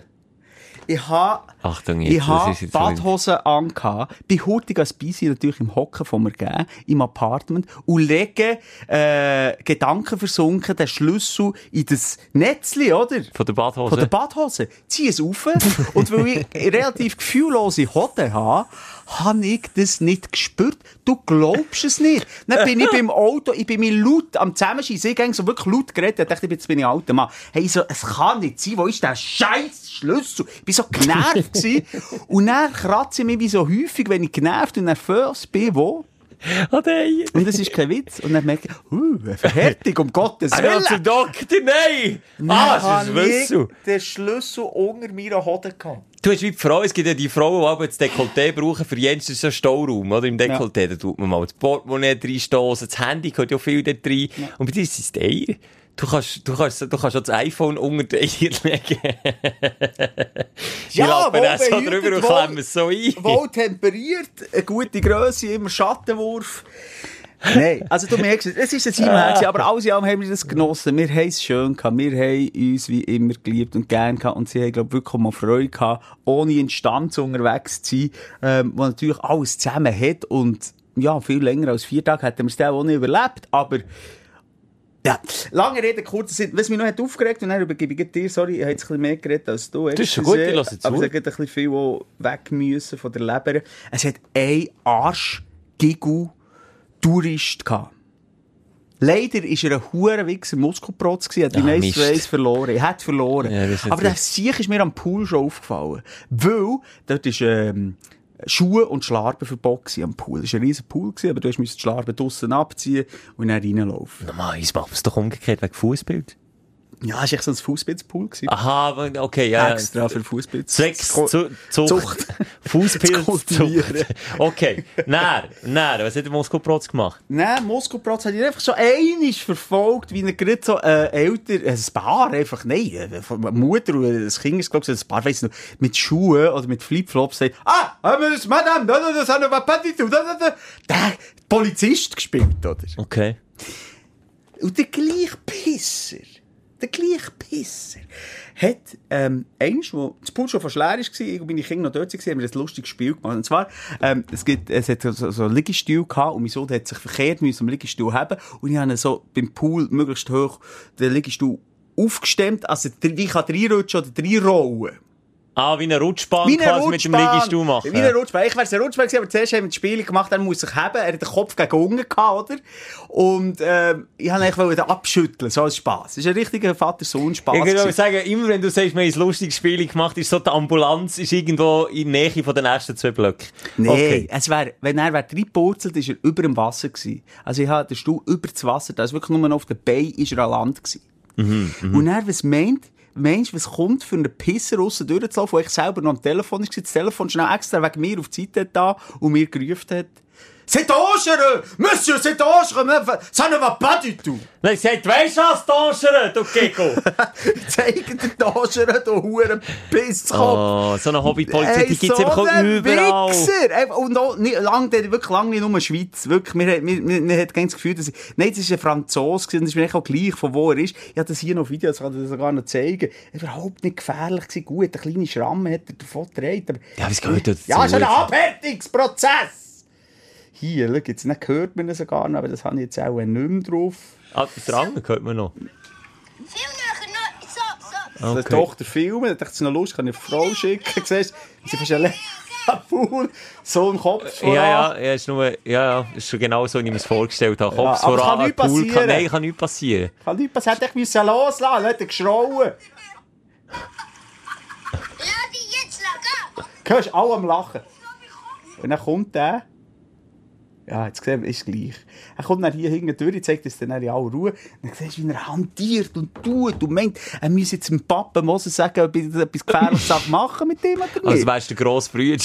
Ich habe, Achtung, jetzt, ich habe Badhosen angehabt, bin hurtig als Beisi natürlich im Hocken von mir gegeben, im Apartment, und lege, äh, Gedanken versunken, den Schlüssel in das Netzli, oder? Von der Badhose. Von der Badhose. Zieh es auf. (laughs) und weil ich relativ gefühllose Hoden habe, habe ich das nicht gespürt. Du glaubst es nicht. Dann bin ich beim Auto, ich bin mir laut am Zusammenschießen. Ich ging so wirklich laut geredet. Ich dachte, jetzt bin ich alter Mann. Hey, so, es kann nicht sein. Wo ist der scheiß Schlüssel? Ich bin so genervt (laughs) gewesen. Und dann kratze ich mich wie so häufig, wenn ich genervt und nervös bin, wo? Ah, nein. Und das ist kein Witz. Und dann merke ich, uh, eine Verhärtung, um Gottes Ah, Willen. ja, zum Doktor, nein! Ah, das ist ein Schlüssel. den Schlüssel unter meiner Hoden gehabt. Du hast wie die Frau, es gibt ja die Frauen, die aber das Dekolleté brauchen, für Jens ist so ein Stauraum, oder? Im Dekolleté, da tut man mal das Portemonnaie reinstoßen, das Handy gehört ja viel dort rein. Und bei dir ist es Eier. Du kannst, du kannst, du kannst auch das iPhone unter die Eier legen. (laughs) Ja, lappen dann so drüber und wohl- klemmen es so ein. Wohl temperiert, eine gute Grösse, immer Schattenwurf. Nein, also du merkst, es ist ein gewesen, aber alles in allem haben wir das genossen. Wir haben es schön gehabt, wir haben uns wie immer geliebt und gern gehabt und sie haben, glaube wirklich mal Freude gehabt, ohne Instanz unterwegs zu sein, ähm, wo natürlich alles zusammen hat und ja, viel länger als vier Tage hätten wir es dann auch nicht überlebt, aber ja, lange Rede, kurzer Sinn. Was mich noch hat aufgeregt, und dann übergebe ich dir, sorry, ich habe jetzt ein bisschen mehr geredet als du. Das ist schon gut, ich lasse zu. Aber es hat ein bisschen viel weg müssen von der Leber. Es hat ein Arsch-Gigu Tourist gehabt. Leider war er ein hure Wichser Muskelprotz gewesen, hat die Ah, meisten. Race verloren. Er hat verloren. Ja, Aber der Sieg ist mir am Pool schon aufgefallen. Weil, dort ist, ähm, Schuhe und Schlarben verboten gewesen am Pool. Es war ein riesen Pool, aber du musst die Schlarben draussen abziehen und dann reinlaufen. Normalerweise macht man es doch umgekehrt wegen Fußbild. Ja, es war so ein Fußpilzpool. Aha, okay, ja. Extra für Fußpilz. Zu, Zucht. Zucht. (laughs) Fußpilz, Zu kultivieren. Zucht. Okay. Näher, näher. Was hat der Muskelprotz gemacht? Nein, Muskelprotz hat ihn einfach so einisch verfolgt, wie er gerade so äh, älter, äh, ein Paar einfach, nein, äh, von einer Mutter und das Kind ist, glaube ich, ein Paar, weiss ich noch, mit Schuhen oder mit Flipflops sagt, ah, Madame, da, da, das pas du tout, da, da, da. Der Polizist gespielt, oder? Okay. Und der gleiche Pisser, der gleiche Pisser, hat, ähm, eins, wo das Pool schon fast leer war, ich und meine noch dort waren, haben wir ein lustiges Spiel gemacht. Und zwar, ähm, es gibt, es hat so, so einen Liegestuhl gehabt und mein Sohn hat sich verkehrt müssen am Liegestuhl haben und ich habe so beim Pool möglichst hoch den Liegestuhl aufgestemmt, also wie kann reinrutschen oder reinrollen. Ah, wie eine Rutschbahn Wie eine quasi mit dem Rutschbahn. Liegestuhl machen. Wie eine Rutschbahn. Ich wäre ein Rutschbahn gewesen, aber zuerst haben wir das Spiel gemacht, dann muss ich haben. Er hat den Kopf gegen unten gehabt, oder? Und, ähm, ich wollte eigentlich abschütteln, so als Spass. Das ist ein richtiger Vater-Sohn-Spass. Ich würde sagen, immer wenn du sagst, wir haben ein lustiges Spiel gemacht, ist so die Ambulanz ist irgendwo in der Nähe von den ersten zwei Blöcken. Nee, Okay. es wär, wenn er wär reingepurzelt, ist er über dem Wasser gewesen. Also ich hatte den Stuhl über das Wasser, da ist wirklich nur noch auf der Bein, ist er an Land gewesen. Mhm, Und er, was meint, Mensch, was kommt für einen Pisser raus durchzulaufen, wo ich selber noch am Telefon war, das Telefon schnell extra wegen mir auf die Seite da und mir gerufen hat, C'est dangereux! Monsieur, c'est dangereux! Ça ne va pas du tout! Nein, sagt, weisst du was, Danschere, du Gecko? Zeigen den dangereux, du Huren Pisskopf! oh, so eine Hobbypolizei, die gibt's einfach ein überall. Wichser. Einfach- Und auch nicht, lang, wirklich lange nicht nur Schweiz. Wirklich, mir, hat- mir, mir, mir hat ganz das Gefühl, dass ich, nein, das ist ein Franzose gewesen, das ist mir auch gleich, von wo er ist. Ich habe das hier noch Video, das kann ich dir sogar noch zeigen. Er war überhaupt nicht gefährlich gewesen. Gut, eine kleine Schramme hat er davon getragen. aber- Ja, was gehört dazu? Ja, ist ein Abhärtungsprozess! Hier, schau, jetzt nicht hört man es sogar noch, aber das habe ich jetzt auch nicht mehr drauf. Ah, das Rang hört man noch. Veel nog, no, so, so. Okay. Die Tochter filmen, dann dachte ich, es noch lustig, kann ich eine Frau schicken, siehst du, sie ist ein Pool, so ein Kopf Ja, ja, ja, ist nur, ja, ja, ist schon genau so, wie ich mir es vorgestellt habe. Kopf kann voran, nichts Pool kann, nein, kann nichts passieren. Kann nicht passieren, hätte ich müssen loslassen, er geschrauen. Laat die jetzt lachen. Du hörst alle am Lachen. Und dann kommt der. Ja, jetzt gesehen, ist gleich. Er kommt dann hier hinten durch, zeigt uns dann in aller Ruhe. Dann siehst du, wie er hantiert und tut und meint, er müsse jetzt dem Papa Moses sagen, ob er etwas Gefährliches machen mit dem oder nicht. Also wärst du der grosse Brüder.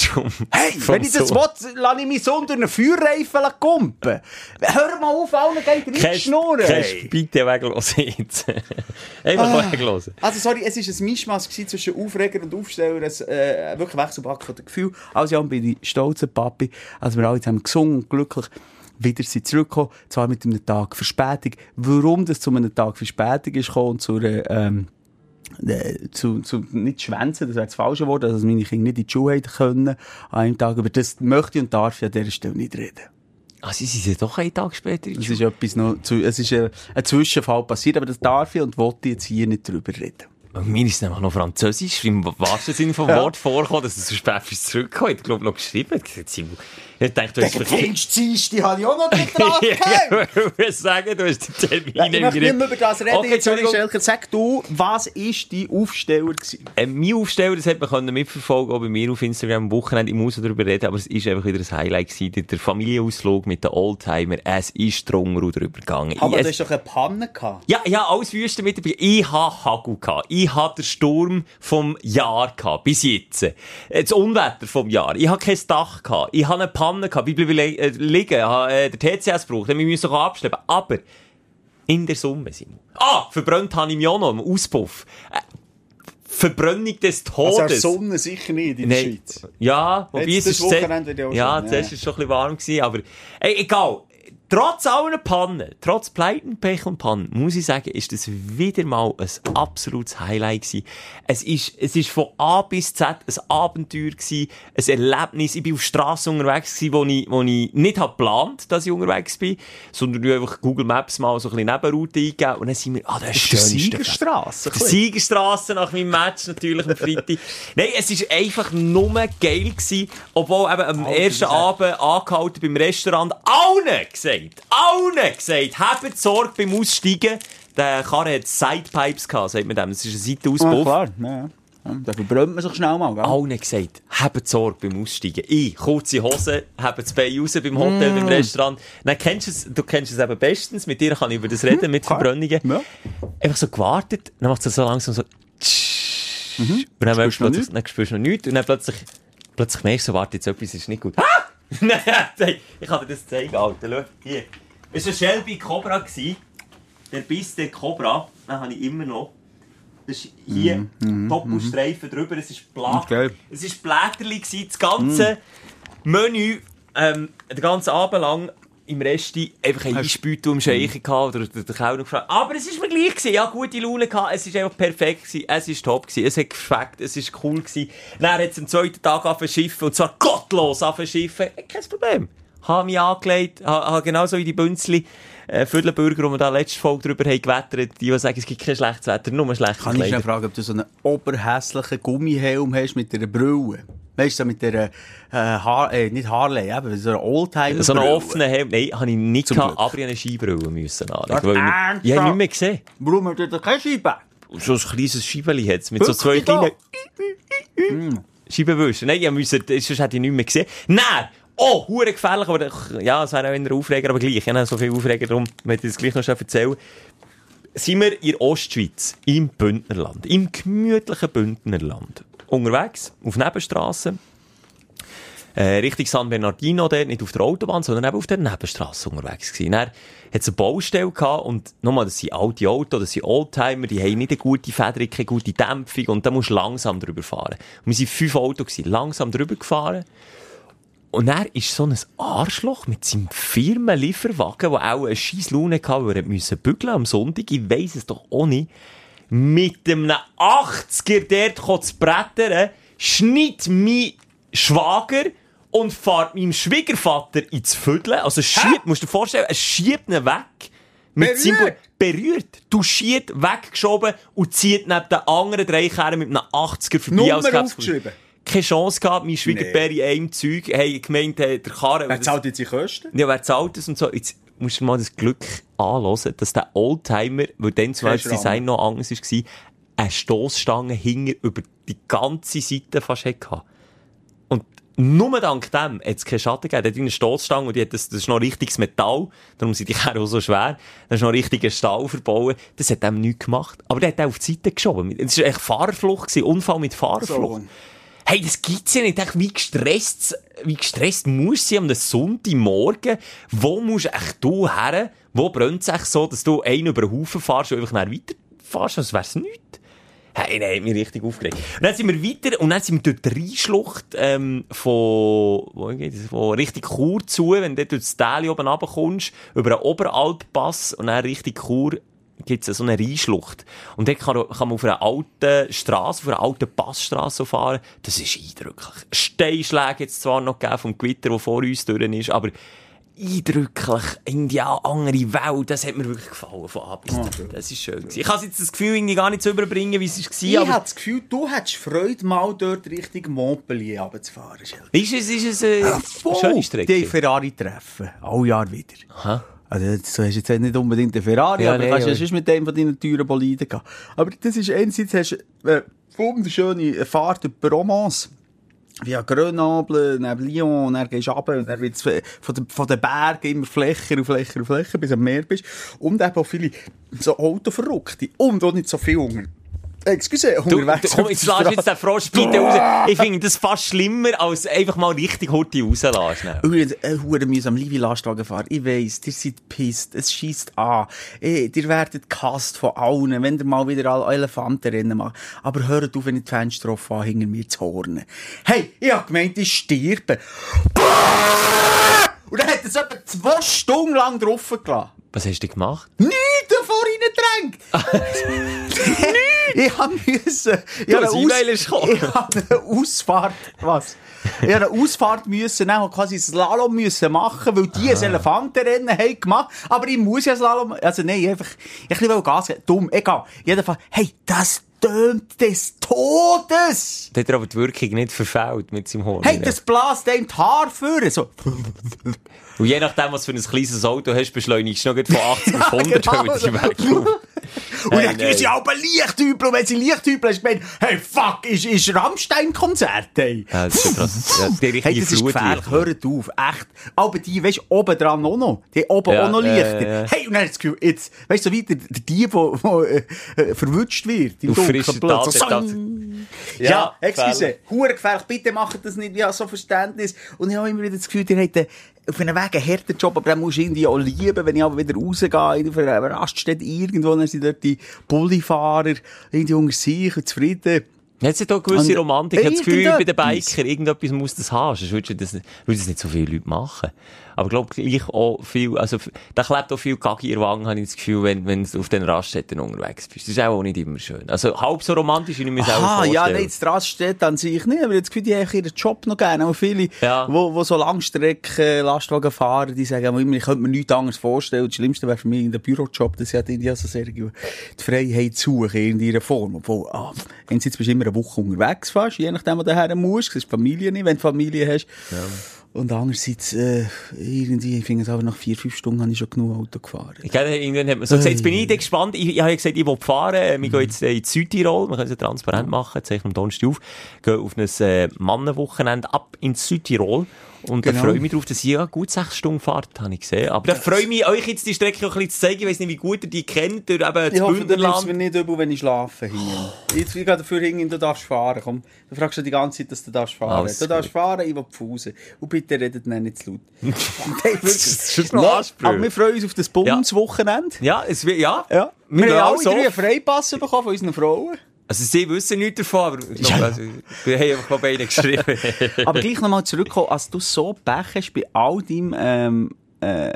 Hey, wenn ich das will, lasse ich meinen Sohn durch einen Feuerreifen kumpen. Hör mal auf, geht er nicht Kannst, hey. bitte weglassen jetzt. (laughs) Einfach Ah. weglassen. Also, sorry, es war ein Mischmasch zwischen Aufreger und Aufsteller. Ein äh, wirklich Wechselback von den Gefühlen. Also, ja, bin ich stolz, Papi. Also, wir alle zusammen gesungen und glücklich wieder sind zurückgekommen. Zwar mit einem Tag Verspätung. Warum das zu einem Tag Verspätung ist gekommen und zu einer, ähm, äh, zu, zu, nicht schwänzen, das wäre das falsche Wort, also dass meine Kinder nicht in die Schule hätten können an einem Tag. Aber das möchte und darf ich an dieser Stelle nicht reden. Ah, sie sind ja doch einen Tag später in Es ist etwas noch, zu, es ist ein, ein Zwischenfall passiert, aber das darf ich und wollte ich jetzt hier nicht drüber reden. Mir ist nämlich noch Französisch im wahrsten Sinne vom Wort vorgekommen, dass es so spät ist zurückgekommen. Ich glaube, noch geschrieben. Ich dachte, du hast verkehrt. Pfingstdienste habe ich auch noch nicht (laughs) dran gehabt. Ich will sagen, du hast den Termin Ja, ich möchte nicht mehr über das reden. Okay, Entschuldigung. Sag du, was ist dein Aufsteller gewesen? Äh, mein Aufsteller, das hat man mitverfolgen, auch bei mir auf Instagram am Wochenende. Ich muss darüber reden, aber es ist einfach wieder ein Highlight gewesen. Der- Familienausflug mit den Oldtimer. Es ist drunter und drüber gegangen. Aber ich, du hast doch eine Panne gehabt. Ja, ja, alles Wüste mit dabei. Ich hatte Hagel gehabt. Ich hatte den Sturm vom Jahr gehabt. Bis jetzt. Äh, Das Unwetter vom Jahr. Ich hatte kein Dach gehabt. Ich hatte eine Panne gehabt. Ich bleibe li- äh, liegen. Ich habe äh, den TCS gebraucht. Wir müssen abschleppen. Aber in der Summe, Simon. Ah, verbrannt habe ich mich auch noch im Auspuff. Äh, Verbrennung des Also Todes. der Sonne sicher nicht in der Nein. Schweiz. Ja, wobei Jetzt es ist... Wochenende ja zuerst war es schon ein bisschen warm, gewesen, aber... Ey, egal. Trotz aller Pannen, trotz Pleiten, Pech und Pannen, muss ich sagen, ist das wieder mal ein absolutes Highlight gewesen. Es ist, es ist von A bis Z ein Abenteuer gewesen, ein Erlebnis. Ich bin auf Straße unterwegs gewesen, wo ich, wo ich nicht hab geplant, dass ich unterwegs bin, sondern ich einfach Google Maps mal so ein bisschen Nebenroute eingegeben und dann sind wir, ah, das ist Die das schönste Feld. Siegerstrasse. Die Siegerstrasse nach meinem Match natürlich am Freitag. (laughs) Nein, es war einfach nur geil gewesen, obwohl eben am ersten Abend angehalten beim Restaurant allen gesagt, allen gesagt, habt Sorge beim Aussteigen. Der Karre hat Sidepipes gehabt, sagt man dem. Das ist ein Ja, Seitenauspuff. klar. Ja, ja. Ja, Da verbrennt man sich schnell mal, gell? allen gesagt, habt Sorge beim Aussteigen. Ich, kurze Hose, habt das Bein raus beim Hotel, beim Restaurant. Dann kennst du es, du kennst es eben bestens. Mit dir kann ich über das reden, mit klar. Verbrennungen. Ja. Einfach so gewartet, dann macht es so langsam so, tsch. und dann Spürst du noch plötzlich, dann spürst du noch nichts, und dann plötzlich, plötzlich merkst du so, warte, jetzt etwas ist nicht gut. Ah! (laughs) Ich kann dir das zeigen, Alter, schau, hier. Es war ein Shelby Cobra, der Biss der Cobra, den habe ich immer noch. Das ist hier Doppelstreifen drüber, es ist Blat. Okay. Es ist Blätterli das ganze Menü, ähm, den ganzen Abend lang im Resti einfach ein Einspüte um Scheichen gehabt oder der Kellner gefragt. Aber es ist mir gleich gewesen, ja, gute Laune gehabt, es ist einfach perfekt gewesen, es ist top gewesen, es hat geschmeckt, es ist cool gewesen. Dann hat es am zweiten Tag angefangen zu schiffen, und zwar gottlos angefangen zu schiffen. Äh, Kein Problem. Habe mich angelegt, habe, genauso wie die Bünzli, äh, Viertelbürger, wo wir da letzte Folge drüber haben gewettert, die, die sagen, es gibt kein schlechtes Wetter, nur schlechtes Kann ich schnell Kleider. fragen, ob du so einen oberhässlichen Gummihelm hast mit einer Brille? Weißt du, so mit der, äh, Haar, äh, nicht Harley, eben, so einer Oldtimer. So einen offenen Helm, nein, habe ich nicht Zum gehabt, Glück. aber ich eine Skibrille müssen anlegen. Weil ich-? Ich habe nicht mehr gesehen. Warum hat er da keine Scheibe? so ein kleines Scheibeli hat mit so zwei kleinen Scheibenwischen. Nein, ich musste, sonst hätte ich nicht mehr gesehen. Nein! Oh, hure gefährlich, aber ja, es wäre auch in der Aufreger, aber gleich. Ich habe so viel Aufreger, darum möchte ich das gleich noch schnell erzählen. Sind wir in Ostschweiz, im Bündnerland, im gemütlichen Bündnerland, unterwegs, auf Nebenstrassen. äh, Richtung San Bernardino, dort, nicht auf der Autobahn, sondern eben auf der Nebenstrasse unterwegs gewesen. Dann hat es eine Baustelle gehabt und nochmal, das sind alte Autos, das sind Oldtimer, die haben nicht eine gute Federung, keine gute Dämpfung und da musst du langsam drüber fahren. Und wir sind fünf Autos langsam drüber gefahren. Und er ist so ein Arschloch mit seinem Firmenlieferwagen, der auch eine scheiß Laune hatte, weil er müssen bügeln am Sonntag. Ich weiss es doch auch nicht. Mit einem 80er dort zu brettern, schneidet mein Schwager und fährt meinem Schwiegervater ins Viertel. Also schiebt, musst du dir vorstellen, er schiebt ihn weg. Mit Berührt? seinem- berührt, touchiert, weggeschoben und zieht neben den anderen drei Kerlen mit einem 80er vorbei. Nummer aufgeschrieben. Keine Chance gehabt. Mein Schwiegerpär in einem Zeug haben gemeint, hey, der Karren... Wer zahlt jetzt die Kosten? Ja, wer zahlt das und so? Jetzt musst du mal das Glück anhören, dass der Oldtimer, weil dann zwar das. Design noch anders war, eine Stossstange hinter über die ganze Seite fast hatte. Und nur dank dem hat es keinen Schaden gegeben. Der hat eine Stossstange und die hat das, das ist noch richtiges Metall. Darum sind die Kerren auch so schwer. Das ist noch richtiger Stahl verbaut. Das hat dem nichts gemacht. Aber der hat auch auf die Seite geschoben. Es war echt Fahrerflucht gewesen. Unfall mit Fahrerflucht. So. Hey, das gibt's ja nicht. Ich wie gestresst, wie gestresst musst du sein am Sonntagmorgen? Wo musst echt du her? Wo brennt es so, dass du einen über den Haufen fährst und einfach dann weiterfährst, als wär's nichts? Hey, nein, hat mich richtig aufgeregt. Und dann sind wir weiter, und dann sind wir durch die Rheinschlucht, ähm, von, wo geht es, von Richtung Chur zu, wenn du dort durch das Tal oben runterkommst, über einen Oberalppass, und dann Richtung Chur, gibt's so eine Rheinschlucht. Und dort kann, kann man auf einer alten Straße, auf einer alten Passstraße fahren. Das ist eindrücklich. Steinschläge jetzt zwar noch gegeben vom Gewitter, der vor uns durch ist, aber eindrücklich. Auch andere Welt. Das hat mir wirklich gefallen von A bis Z. Das ist schön. Ich habe jetzt das Gefühl irgendwie gar nicht zu überbringen, wie es war. Ich habe das Gefühl, du hättest Freude, mal dort Richtung Montpellier runterzufahren. Ist es, ist es äh, eine schöne Die Strecke? Ferrari treffen. Alle Jahr wieder. Aha. Also, so hast du jetzt nicht unbedingt einen Ferrari, Ja, aber nee, kannst ja sonst mit dem von deinen teuren Boliden gehen. Aber das ist einerseits hast du eine wunderschöne Fahrt über Provence. Via Grenoble, neben Lyon, dann gehst du runter und dann wird's von den, von den Bergen immer flächer und flächer und flächer, bis du am Meer bist. Und eben auch viele so Autoverrückte. Und auch nicht so viel Hunger. Excuse, Du, du, unterwegs komm, auf jetzt lass jetzt den Frosch bitte (laughs) raus. Ich finde das fast schlimmer, als einfach mal richtig Horti rauslassen. Übrigens, ein Hure mühsam Livi Lastwagen fahren. Ich weiss, ihr seid pisst, es schießt an. Eh, ihr werdet gehasst von allen, wenn ihr mal wieder alle Elefantenrennen macht. Aber hört auf, wenn ich die Fenster offen habe, hinter mir zu hornen. Hey, ich hab gemeint, ich sterbe. Und dann hat es etwa zwei Stunden lang drauf gelassen. Was hast du gemacht? Nichts davor reingedrängt! (laughs) ich hab müssen, ich hab das eine gekommen. ich hab eine Ausfahrt, was? Ich hab eine Ausfahrt müssen, und quasi Slalom müssen machen, weil die ein Elefantenrennen haben gemacht. Aber ich muss ja Slalom, also nein, einfach, ich will Gas geben. Dumm, egal. Jedenfalls, hey, das tönt des Todes! Da hat er aber die Wirkung nicht verfehlt mit seinem Horn. Hey, das bläst einem die Haare führen. So. Und je nachdem, was für ein kleines Auto hast, beschleunigst du noch von (laughs) 80 auf 100, genau. weil weglaufen. Und dann tun sie nein. aber Lichthübel. Und wenn sie Lichthübel hast, gemeint, hey, fuck, ist, ist Rammstein-Konzert, ey. Ja, das ist krass. Ja, die Hey, das ist gefährlich. Hört auf. Echt. Aber die, weißt du, oben dran auch noch. Die oben Ja, auch noch ja, Lichter. ja, ja. Hey, und dann hast du das Gefühl, jetzt, weißt du, so weiter, der, der äh, äh, verwutscht wird. Im blöd, Tat so, hat. Ja, Ja, excuse. Hure gefährlich. Bitte macht das nicht. Ja, so Verständnis. Und ich habe immer wieder das Gefühl, habt einen- auf einem Weg einen harten Job, aber den musst du irgendwie auch lieben, wenn ich aber wieder rausgehe, auf einer Raststätte irgendwo, dann sind dort die Bullifahrer irgendwie unter sich und zufrieden. Jetzt hat auch gewisse Und Romantik. Ich habe das Gefühl, bei den irgendetwas. Biker, irgendetwas muss das haben. Sonst würden das, nicht- würden das nicht so viele Leute machen. Aber ich glaube, gleich auch viel, also, da klebt auch viel Kacke in der Wange, habe ich das Gefühl, wenn, wenn du auf den Raststätten unterwegs bist. Das ist auch nicht immer schön. Also, halb so romantisch, wie ich mir selber Ah, vorstelle. ja, nein, die Raststätte an sich nicht, aber jetzt Gefühl, die haben ihren Job noch gerne. Auch viele, Ja. wo, wo so Langstrecken Lastwagen fahren, die sagen immer, ich könnte mir nichts anderes vorstellen. Das Schlimmste wäre für mich in der Bürojob, das hat irgendwie so sehr die Freiheit suchen in ihrer Form. Obwohl, ah, einerseits bist du immer eine Woche unterwegs fast, je nachdem, wo du her musst. Das ist die Familie nicht, wenn du Familie hast. Und andererseits, äh, irgendwie, ich finde es aber nach vier, fünf Stunden habe ich schon genug Auto gefahren. Ich glaube, irgendwann hat man so gesagt, jetzt bin ich dann gespannt. Ich, ich habe gesagt, ich will fahren. Äh, Wir gehen jetzt äh, in Südtirol. Wir können es ja transparent machen. Zeichnen am Donnerstag auf. Gehen auf ein äh, Mannenwochenende ab ins Südtirol. Und Genau. da freue ich mich drauf, dass ihr ja gut sechs Stunden fahrt, habe ich gesehen. Aber da freue ich mich, euch jetzt die Strecke auch ein bisschen zu zeigen. Ich weiß nicht, wie gut ihr die kennt, durch eben das Ich hoffe, du nimmst Bündnerland. mir nicht übel, wenn ich schlafe. Hier. Jetzt ich dafür hingehen, du darfst fahren. Komm, du fragst schon die ganze Zeit, dass du darfst fahren. Alles du darfst gut. fahren, ich will pfusen. Und bitte redet dann nicht zu laut. (laughs) Das ist noch Nein, Ansprüche. Aber wir freuen uns auf das Bundeswochenende. Ja, es wird, ja. Ja. Wir Wir, haben alle so. drei einen Freipass bekommen von unseren Frauen. Also, sie wissen nichts davon, aber ich glaube, also, wir haben einfach mal beide geschrieben. (laughs) Aber gleich nochmal zurückkommen, als du so Pech hast bei all deinem ähm, äh,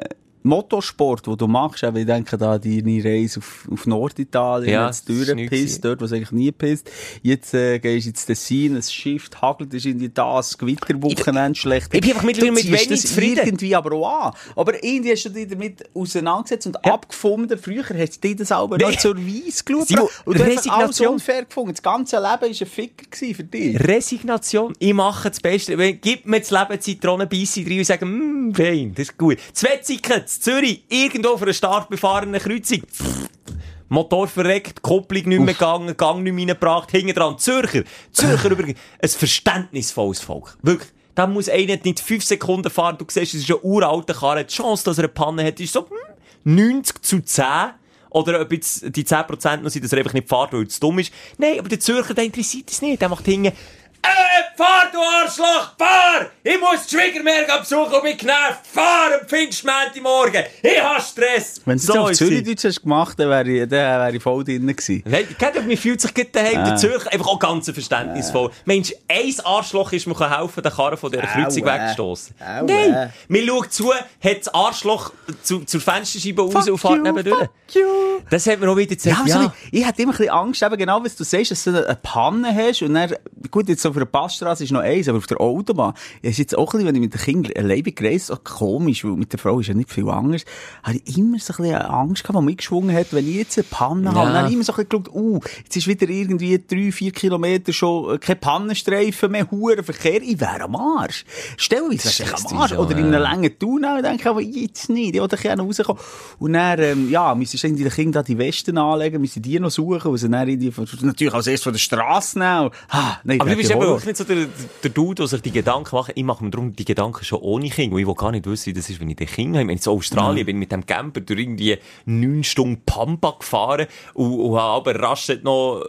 Motorsport, den du machst, eben, ich denke da deine Reise auf, auf Norditalien, Ja, jetzt durchgepisst, dort, wo es eigentlich nie pisst. Jetzt äh, gehst du ins Tessin, es schifft, hagelt, ist in die das Gewitterwochenende schlecht. ich bin einfach mittlerweile mit wenig zufrieden. irgendwie aber auch an. Aber irgendwie hast du dich damit auseinandergesetzt und abgefunden. Früher hast du dir das aber Nee. noch zur Weise geschaut. Und du hast alles Resignation. unfair gefunden. Das ganze Leben war ein Ficker für dich. Resignation. Ich mache das Beste. Gib mir das Leben Zitronenbeisse rein und sage, mm, fein, das ist gut. Zwei Zicken, in Zürich, irgendwo auf einer stark befahrenen Kreuzung. Motor verreckt, Kupplung nicht mehr gegangen, Gang nicht mehr reingebracht, hinten dran. Zürcher, Zürcher (laughs) übrigens, ein verständnisvolles Volk. Wirklich. Da muss einer nicht fünf Sekunden fahren, du siehst, es ist ein uralter Karre, die Chance, dass er eine Panne hat, ist so, hm, 90 zu 10. Oder ob jetzt die 10% noch sind, dass er einfach nicht fährt, weil zu dumm ist. Nein, aber der Zürcher, der interessiert es nicht. Der macht hinten, äh, fahr, du Arschloch, fahr! Ich muss die Schwiegermärkte besuchen und bin genervt. Fahr am Pfingstmänti-Morgen. Ich hab Stress. Wenn du es auf. Zürichdeutsch hast gemacht, dann wäre ich, dann wäre ich voll drin gewesen. Nein, kennt ihr, mir fühlt sich gut daheim. Ah. Der Zürcher einfach auch ganz verständnisvoll. Mensch, ein Arschloch ist mir helfen, den Karren von dieser Kreuzung Aua. wegzustossen. Aua. Nein! Man schaut zu, hat das Arschloch zu, zur Fensterscheibe raus und fährt neben durch. Das hat mir auch wieder Ja, gesagt. so ein bisschen- ich hatte immer ein bisschen Angst, eben genau was du sagst, dass du eine Panne hast und dann, gut, jetzt auf einer Passstraße ist noch eins, aber auf der Autobahn, ja, ist jetzt auch ein bisschen, wenn ich mit den Kindern alleine gereist, auch komisch, weil mit der Frau ist ja nicht viel anders, habe ich immer so ein bisschen Angst gehabt, die mitgeschwungen hat, wenn ich jetzt eine Panne habe. Und dann habe ich immer so ein bisschen geschaut, uh, jetzt ist wieder irgendwie drei, vier Kilometer schon äh, kein Pannenstreifen mehr, hoher Verkehr, ich wäre am Arsch. Stellweise wäre ich am Arsch. so, Oder in ja. einem langen Tunnel, denke ich, aber jetzt nicht, ich wollte gerne rauskommen. Und dann, ähm, ja, müsstest du irgendwie den Kindern die Westen anlegen, müssen die noch suchen, und sie dann irgendwie, natürlich als erstes von der Straße nehmen. Ah, nein, Aber du das bist wäre eben Horror. wirklich nicht so der, der Dude, der sich die Gedanken macht. Ich mache mir darum die Gedanken schon ohne Kind. Und ich will gar nicht wissen, wie das ist, wenn ich den Kind habe. Ich meine, in Australien bin ich mit dem Camper durch irgendwie neun Stunden Pampa gefahren und, und habe aber rasch noch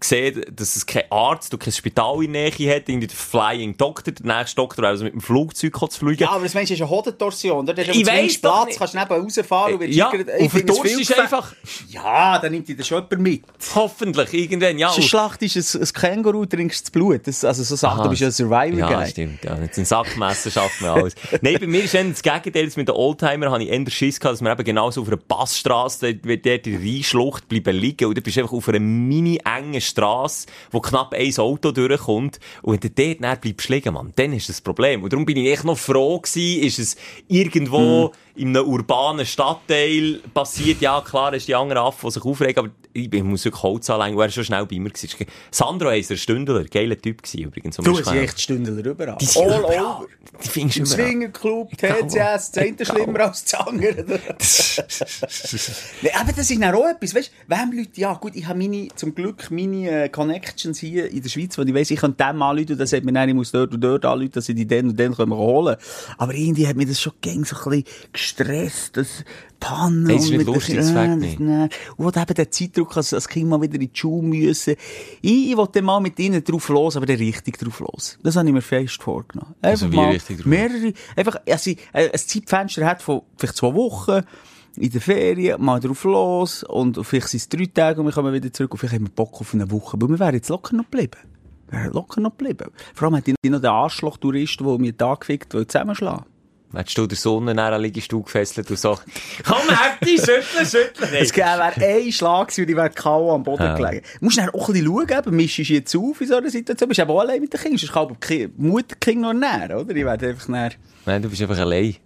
gesehen, dass es kein Arzt und kein Spital in der Nähe hat. Irgendwie der Flying Doctor, der nächste Doktor, wäre also mit dem Flugzeug zu fliegen. Ja, aber das Mensch ist eine Hodentorsion, oder? Ich weiss Platz, nicht. kannst du neben rausfahren und ja, wirst und verdurstest einfach. Ja, dann nimmt dich das schon jemand mit. Hoffentlich, irgendwann, ja. Und- schlachtest du ein, ein Känguru, trinkst das Blut. Das, also so Sachen, du bist ja ein Survivor-Guy. Ja, stimmt. Ja. Jetzt ein Sackmesser schafft man alles. (laughs) Nein, bei mir ist eher das Gegenteil. Jetzt Mit den Oldtimer habe ich eher Schiss gehabt, dass wir eben genauso auf einer wird dort in der Rheinschlucht bleiben liegen. Und du bist einfach auf einer mini engen Strasse, wo knapp ein Auto durchkommt. Und wenn du dort bleibst liegen, Mann, dann ist das Problem. Und darum bin ich echt noch froh gewesen, ist es irgendwo in einem urbanen Stadtteil passiert. Ja, klar, ist die anderen Affen, die sich aufregen, aber ich ich muss wirklich Holz anlegen, er war schon schnell bei mir. gewesen. Sandro Heiser, Stündler, geiler Typ gewesen, übrigens. um Du helfen. echt Stündler überall. Die sind All überall. over. Die findest du überall. Swingerclub. TCS, das eine schlimmer als das andere. (laughs) nee, aber das ist dann auch etwas, weißt du, wem Leute, ja gut, ich habe meine, zum Glück meine äh, Connections hier in der Schweiz, wo ich weiss, ich kann dem anrufen, dann sagt mir, nein, ich muss dort und dort anrufen, dass sie die den und den können holen Aber irgendwie hat mich das schon gäng so ein bisschen gestresst, das Pannen. Hey, ist und nicht lustig, das Fakt das- nicht. Und wo eben der Zeitdruck, als als Kind mal wieder in die Schule müssen. Ich, ich wollte mal mit ihnen drauf los, aber dann richtig drauf los. Das habe ich mir fest vorgenommen. Also Einfach wie mal richtig drauf? mehrere, einfach, also, äh, ein Zeitfenster hat von vielleicht zwei Wochen, in der Ferien, mal drauf los, und vielleicht sind es drei Tage und wir kommen wieder zurück, und vielleicht haben wir Bock auf eine Woche, aber wir wären jetzt locker noch geblieben. Wir wären locker noch geblieben. Vor allem hat ich noch den Arschloch-Tourist, der mir da gefickt will, zusammenschlagen. Hättest du den Sonne näher an Liegestuhl gefesselt und so, (laughs) komm, Hefti, schütteln, schütteln. Es wäre ein Schlag gewesen und ich wäre K.O. am Boden Ja. gelegen. Du musst dann auch ein bisschen schauen, eben, mischst du jetzt auf in so einer Situation, bist eben auch allein mit den Kindern, sonst kann aber die Mutter noch näher, oder? Ich werde einfach näher. Nein, du bist einfach allein.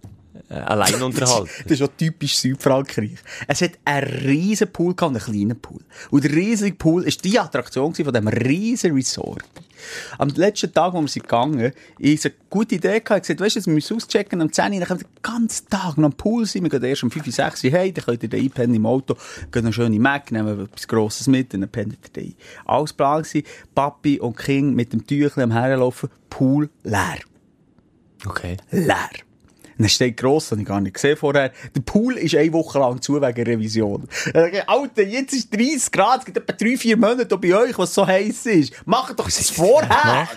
Äh, allein unterhalten. (laughs) Das ist auch typisch Südfrankreich. Es hat einen riesen Pool gehabt einen kleinen Pool. Und der riesige Pool war die Attraktion von diesem riesen Resort. Am letzten Tag, wo wir sind gegangen, ich eine gute Idee gehabt. Ich gesagt, weißt du, wir müssen auschecken am 10 Uhr, dann können wir den ganzen Tag noch am Pool sein. Wir gehen erst um 5, 6 Uhr hey, dann könnt ihr da einpennen im Auto, gehen noch schön in Mac, nehmen etwas Grosses mit, und dann pennt ihr da ein. Alles Plan gewesen. Papi und King mit dem Tüchlein am Herlaufen, Pool leer. Okay. leer. Dann steht gross, das habe ich gar nicht gesehen vorher, der Pool ist eine Woche lang zu wegen Revision. Sage ich, Alter, jetzt ist 30 Grad, es gibt etwa drei, vier Monate bei euch, was so heiß ist. Macht doch das vorher!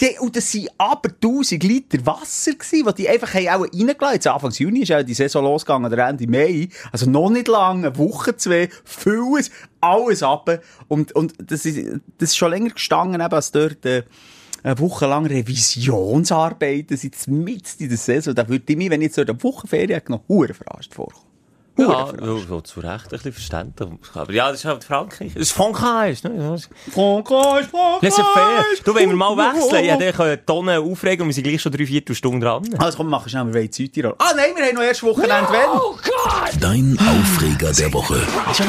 Die, und das waren aber 1000 Liter Wasser, gewesen, die die einfach haben auch reingelassen Jetzt Anfang Juni ist auch die Saison losgegangen, oder Ende Mai. Also noch nicht lange, eine Woche, zwei, füllen es, alles ab. Und, und das ist, das ist schon länger gestanden, eben, als dort, äh, eine Woche lang Revisionsarbeiten sind mit in der Saison. Da würde ich mich, wenn ich jetzt so eine Woche Ferien hätte, noch verarscht vorkommen. Ja, ja, ja, zu Recht ein bisschen verständlich. Aber ja, das ist halt Frankreich. Das ist Frankreich, ne? Frankreich, Frankreich! Laissez faire. Du, wenn wir mal wechseln, ja, dann können Tonnen aufregen und wir sind gleich schon drei Viertelstunden dran. Also komm, machen schnell, wir wollen Südtirol. Ah nein, wir haben noch erst Wochenende, wenn. Dein Aufreger der Woche. Weißt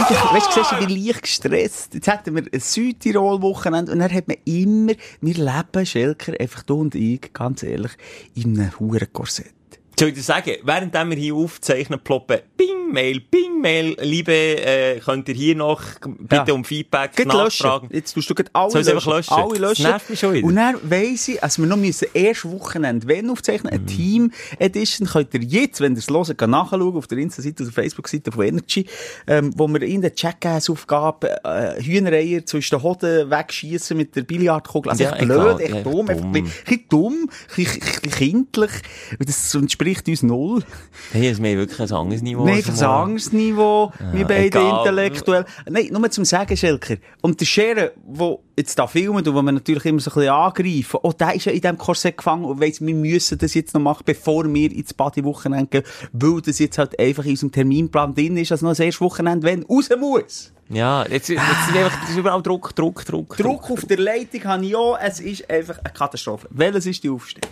du, siehst du, wie leicht gestresst. Jetzt hätten wir ein Südtirol-Wochenende und dann hat man immer, wir leben, Schelker, einfach du und ich, ganz ehrlich, in einem huren Korsett. Soll ich dir sagen, während wir hier aufzeichnen, ploppen Bing Mail, Bing Mail, liebe, äh, könnt ihr hier noch bitte Ja. um Feedback Geht nachfragen. löschen. Jetzt tust du alle Soll einfach löschen? Alle löschen. Das nervt mich schon wieder. Und dann weiss ich, also wir noch müssen erst Wochenende wenn aufzeichnen, Mhm. eine Team Edition könnt ihr jetzt, wenn ihr es hört, nachschauen auf der Insta-Seite oder Facebook-Seite von Energy, ähm, wo wir in der Jackass-Aufgabe äh, Hühnereier zwischen den Hoden wegschießen mit der Billardkugel. Also Ja, echt echt blöd, echt Ja, dumm, einfach dumm. ein bisschen dumm, ein bisschen, kindlich. Das entspricht uns null. Hey, das ist mir wirklich ein anderes Niveau. Nein, ein anderes Niveau, wir beide egal. intellektuell. Nein, nur zum Sagen, Schelker. Und der Schere, der jetzt da filmt und wo wir natürlich immer so ein bisschen angreifen, auch der ist ja in diesem Korsett gefangen und weiss, wir müssen das jetzt noch machen, bevor wir ins Body-Wochenende gehen, weil das jetzt halt einfach in unserem Terminplan drin ist, also noch das erste Wochenende, wenn raus muss. Ja, jetzt, jetzt ist einfach, das ist überall Druck, Druck, Druck. Druck auf der Leitung habe ich auch, es ist einfach eine Katastrophe. Welches ist die Aufstellung?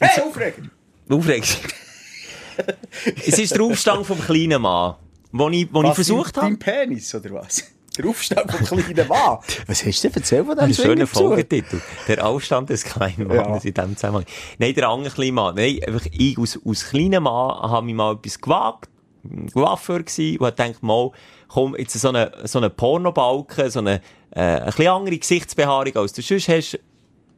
Hey, Aufreger! Aufregend. (laughs) es ist der Aufstand vom kleinen Mann, wo ich, wo ich Was, versucht dein, habe. Dein Penis, oder was? Der Aufstand vom kleinen Mann. (laughs) Was hast du denn erzählt von Ein diesem schöner Schwingerbesuch? Folgetitel. Der Aufstand des kleinen Mannes in diesem Zusammenhang. Nein, der andere kleine Mann. Nein, einfach ich aus, aus kleinem Mann habe ich mal etwas gewagt. Coiffeur gsi und hab gedacht, mal, komm, jetzt so eine, so eine Pornobalken, so eine, äh, ein bisschen andere Gesichtsbehaarung als du sonst hast,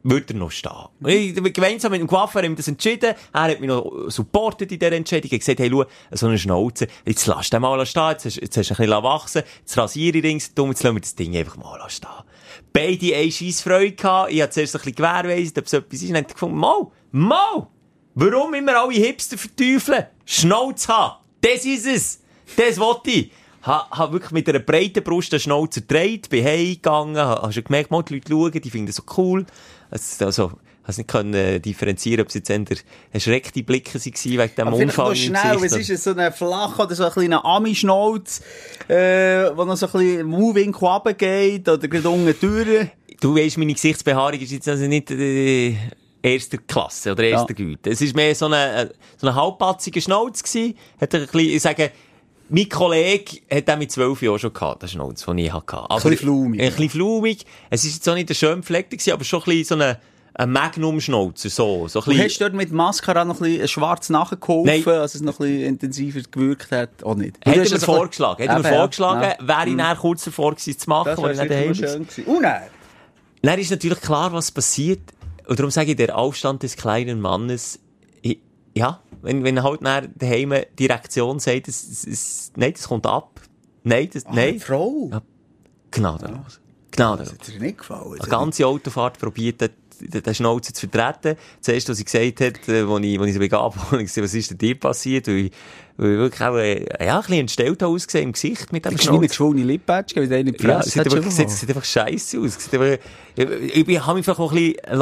würde er noch stehen. Ich, gemeinsam mit dem Coiffeur haben wir das entschieden. Er hat mich noch supportet in dieser Entscheidung. Er hat gesagt, hey, schau, so eine Schnauze, jetzt lass den mal stehen, jetzt hast, jetzt hast du ein bisschen wachsen, jetzt rasiere ich ringsum, jetzt lassen wir das Ding einfach mal stehen. Beide eine scheisse Freude gehabt. Ich habe zuerst ein bisschen gewährweisend, ob es etwas ist. Und dann ich gefunden, mal, mal, warum immer alle Hipster verteufeln? Schnauze haben. Das ist es. Das wollte ich. Ha, ha wirklich mit einer breiten Brust den Schnauzer gedreht, bin heimgegangen, ha, hast du gemerkt, die Leute schauen, die finden das so cool. Also, also, hast nicht können äh, differenzieren, ob es jetzt eher erschreckte Blicke waren wegen dem Unfall im schnell, was ist es, so ein flach oder so ein kleiner Ami-Schnauz, äh, wo noch so ein bisschen Move-Winkel runtergeht oder gerade unten durch. Du weisst, meine Gesichtsbehaarung ist jetzt also nicht äh, erster Klasse oder erster Ja. Güte. Es ist mehr so eine, äh, so eine halbpatzige Schnauz gewesen. Hat ein bisschen, ich sage, mein Kollege hat den mit zwölf Jahren schon gehabt, den Schnauz, den ich hatte. Aber- bisschen flumig. Ein bisschen flumig. Es ist jetzt auch nicht der schön gepflegte gewesen, aber schon ein bisschen so eine, ein Magnum-Schnauzer, so. so ein Du bisschen, hast dort mit Mascara noch ein bisschen schwarz nachgeholfen, als es noch ein bisschen intensiver gewirkt hat? Auch nicht. Du hast mir das ein vorgeschlagen. Er mir vorgeschlagen, wäre ich dann kurz davor gewesen zu machen, Das weil ich nicht daheim war. schön gewesen. Und dann? Dann ist natürlich klar, was passiert. Und darum sage ich, der Aufstand des kleinen Mannes, ja, wenn, wenn halt nach daheim die Reaktion sagt, es, es, es, nein, das kommt ab. Nein, das, Ah, nein. Frau. Ja. Gnadenlos. Gnadenlos. Das hat dir nicht gefallen. Eine ganze Autofahrt probiert, den, Schnauzer zu vertreten. Zuerst, was sie gesagt hat, äh, wo ich, wo ich so begab, (laughs) was ist denn dir passiert? Weil ich, weil ich wirklich auch, äh, ja, ein bisschen entstellt ausgesehen im Gesicht mit dem Schnauzer. geschwollene Lippatsch, wie der in die Ja, sieht, einfach, sieht, sieht einfach scheiße aus. Sieht einfach, ich, ich, ich habe mich vielleicht auch ein bisschen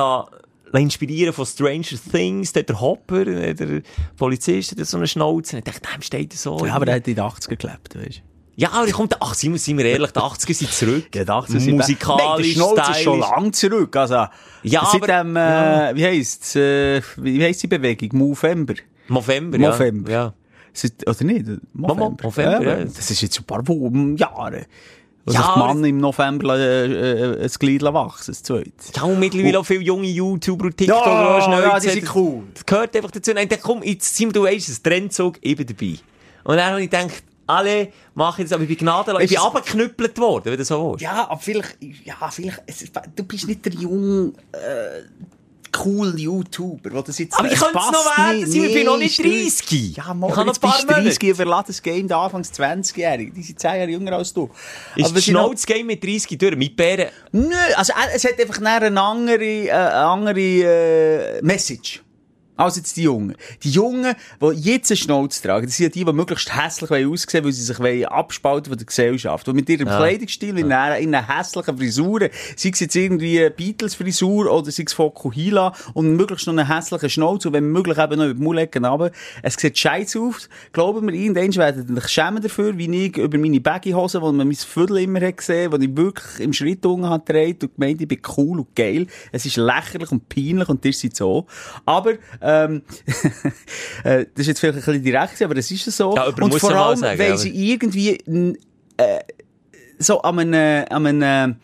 inspirieren von Stranger Things, der, der Hopper, der Polizist, der so eine Schnauze. Ich dachte, nein, steht so. Ja, aber er hat in den 80er gelebt, weißt du. ja, aber ich kommt, ach, sind wir, ehrlich, die 80er sind zurück. Ja, die 80er sind Musikalisch, Nein, der ist schon lang zurück. Also, Ja, seit aber- dem, äh, wie heisst's, äh, wie heisst die Bewegung? Movember. November, ja. November. Ja. Oder nicht? November. November, ja. Das ist jetzt ein paar Wochen, Jahre. Wo Ja, Mann im November äh, äh, ein Glied wachsen, das zweite. Ja, und mittlerweile auch viele junge YouTuber und TikToker, Ja, schnell ja, die sind. cool. Das gehört einfach dazu. Ich dachte, komm, jetzt sind wir, du weißt, ein Trendzug, ich bin dabei. Und dann habe ich gedacht, alle machen das, aber ich bin gnadenlos. Ich bin es- abgeknüppelt worden, wenn du so willst. Ja, aber vielleicht, ja, vielleicht, es du bist nicht der junge, äh, cool YouTuber, die das jetzt Aber ich könnte es noch werden. Simon, ich bin noch nicht Nee, 30. Ja, mal, Ich jetzt ein bist du 30 und verlass das Game da anfangs 20-Jährige. Die sind 10 Jahre jünger als du. Ist Aber das noch- Schnauzgame mit 30 durch? Mit Bären? Nö, also äh, es hat einfach eine andere, äh, andere äh, Message. Als jetzt die Jungen. Die Jungen, die jetzt einen Schnauz tragen, das sind ja die, die möglichst hässlich wollen aussehen weil sie sich wollen abspalten von der Gesellschaft. Und mit ihrem Kleidungsstil, in einer, in einer hässlichen Frisuren, sei es jetzt irgendwie Beatles-Frisur oder sei es Fokuhila und möglichst noch einen hässlichen Schnauz und wenn möglich eben noch über die Mullecken runter. Es sieht scheiße aus. Glauben wir, irgendwann werden sie sich schämen dafür, wie ich über meine Baggy-Hosen, wo man mein Viertel immer hat gesehen, wo ich wirklich im Schritt unten hat und gemeint, ich bin cool und geil. Es ist lächerlich und peinlich und das ist so. Aber, ähm, (laughs) äh, das ist jetzt vielleicht ein bisschen direkt, aber es ist so. Ja, und vor allem, sagen, weil sie irgendwie, äh, so an einem, an einem,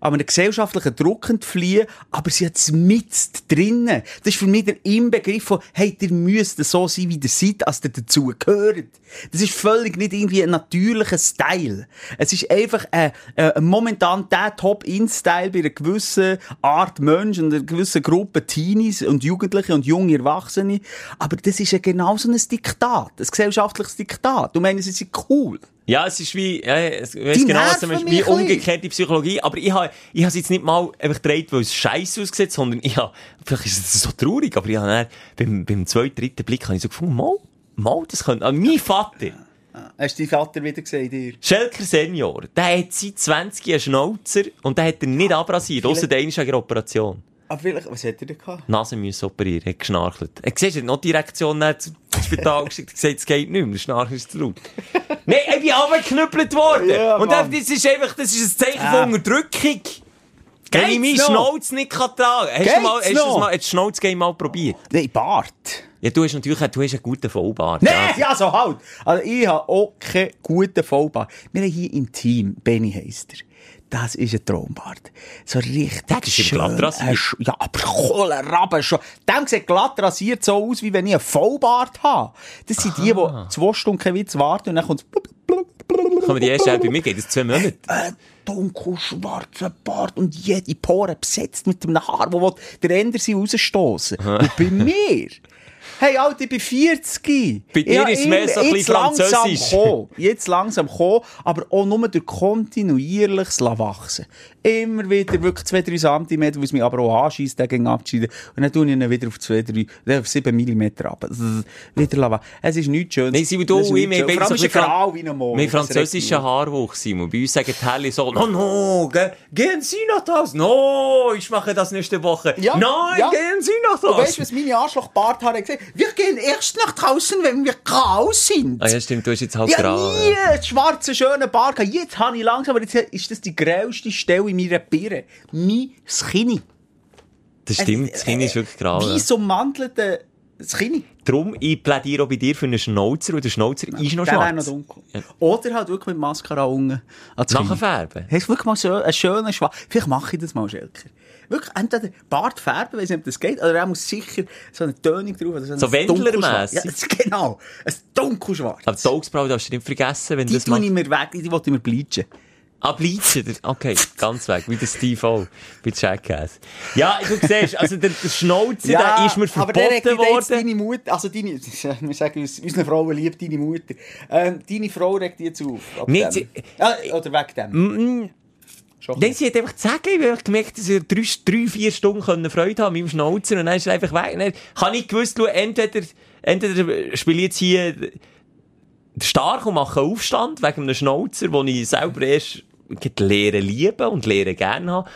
an einem gesellschaftlichen Druck entfliehen, aber sie hat es mit drinnen. Das ist für mich der Inbegriff von, hey, ihr müsst so sein, wie ihr seid, als ihr dazu gehört. Das ist völlig nicht irgendwie ein natürlicher Style. Es ist einfach äh, äh, momentan der Top-In-Style bei einer gewissen Art Mensch und einer gewissen Gruppe Teenies und Jugendliche und junge Erwachsene. Aber das ist ja genau so ein Diktat, ein gesellschaftliches Diktat. Du meinst, es ist cool. Ja, es ist wie, ja, ich weiss genau, was du meinst, wie umgekehrte Psychologie. Aber ich habe, ich habe es jetzt nicht mal einfach gedreht, weil es scheiße aussieht, sondern ich habe, vielleicht ist es so traurig, aber ich habe dann, beim, beim zweiten, dritten Blick habe ich so gefunden, mal, mal, das könnte, also mein Vater, Hast du deinen Vater wieder gesehen, dir? Schelker Senior, der hat seit 20 einen Schnauzer und der hat er nicht abrasiert, ausser der der Operation. Aber vielleicht, was hat er denn gehabt? Nase müssen operieren, hat geschnarchelt. Er siehst, hat noch die Direktion zum Spital (laughs) geschickt, gesagt, es geht nicht mehr, der Schnarchen ist zu laut. Nein, ich bin abgeknüppelt worden. Ja, und Mann. das, ist einfach, das ist ein Zeichen Ah. von Unterdrückung. Wenn ich meinen noch? Schnauz nicht kann tragen kann. Hast du Geht's mal, hast du mal, hast du Schnauzgame mal probiert? Nein, Bart. Ja, du hast natürlich, du hast einen guten Vollbart. Nein, ja. ja, so halt. Also, ich habe auch keinen guten Vollbart. Wir haben hier im Team, Benny heisst er. Das ist ein Traumbart. So richtig Das ist schön. glatt rasiert. Äh, Ja, aber Kohlenraben schon. Dem sieht glatt rasiert so aus, wie wenn ich einen Vollbart habe. Das sind die, die zwei Stunden Witz warten und dann kommt Kann man die erste bei mir geht es zwei Monate. ein dunkelschwarzer Bart und jede Pore besetzt mit einem Haar, wo der Ender sie rausstoßen. Und bei mir, (laughs) hey, Alter, ich bin 40. Bei dir Ja, ist es mehr so ein jetzt bisschen langsam französisch. kommen. Jetzt langsam kommen, aber auch nur durch kontinuierliches wachsen. Immer wieder wirklich 2-3 cm, wo es mich aber auch anschießt, der ging abschieden. Und dann tue ich ihn wieder auf 2-3, äh, auf 7 mm ab. Wieder lassen. Es ist nichts Schönes. Nein, Simon, du ich, ist so ein Frau wie ein Mann. Mit Das regt mich französischen Haarwuch, Simon. Bei uns sagen die Helle so, no, no, ge gehen Sie nach das. No, ich mache das nächste Woche. Ja, Nein, ja. gehen Sie nach Du weißt, das. was meine Arschlochbarthaare gesagt haben? Wir gehen erst nach draußen, wenn wir grau sind. Ah ja, stimmt, du hast jetzt halt Ja, grau. nie einen schwarzen, schönen Bart. Jetzt habe ich langsam, aber jetzt ist das die grellste Stelle in meiner Birne. Mein Skinny. Das stimmt, das Kind ist wirklich grau. Wie so mantelte Skinny. Darum, ich plädiere auch bei dir für einen Schnauzer, und der Schnauzer ist noch Der wäre noch schwarz. dunkel. Ja. Oder halt wirklich mit Mascara unten. Nachfärben. Hast du wirklich mal so einen schönen Schwarz? Vielleicht mache ich das mal, Schelker. Wirklich, entweder Bart färben, weiss nicht, ob das geht, oder er muss sicher so eine Tönung drauf. Oder So ein Wendlermässig. Ja, genau. Ein dunkelschwarz. Aber die Augsbraue darfst du nicht vergessen, wenn Die das tue ich mir weg, die wollte ich mir bleachen. Ah, Bleachen. Okay, ganz weg. Wie der Steve O. Bei Jackass. Ja, du siehst, also der, der Schnauzer, der ist mir aber der regt verboten dich jetzt worden. deine Mutter, also deine, (laughs) wir sagen uns, unsere Frauen liebt deine Mutter. Ähm, deine Frau regt jetzt auf. sie- Ah, oder wegen dem. Schon. Nein, sie hat einfach sagen, ich habe gemerkt, dass sie drei, drei, vier Stunden Freude haben mit dem Schnauzer und dann ist er einfach weg. Dann habe ich gewusst, schau, entweder, entweder spiele ich jetzt hier stark und mache einen Aufstand wegen einem Schnauzer, den ich selber erst lernen lieben und lernen gerne habe.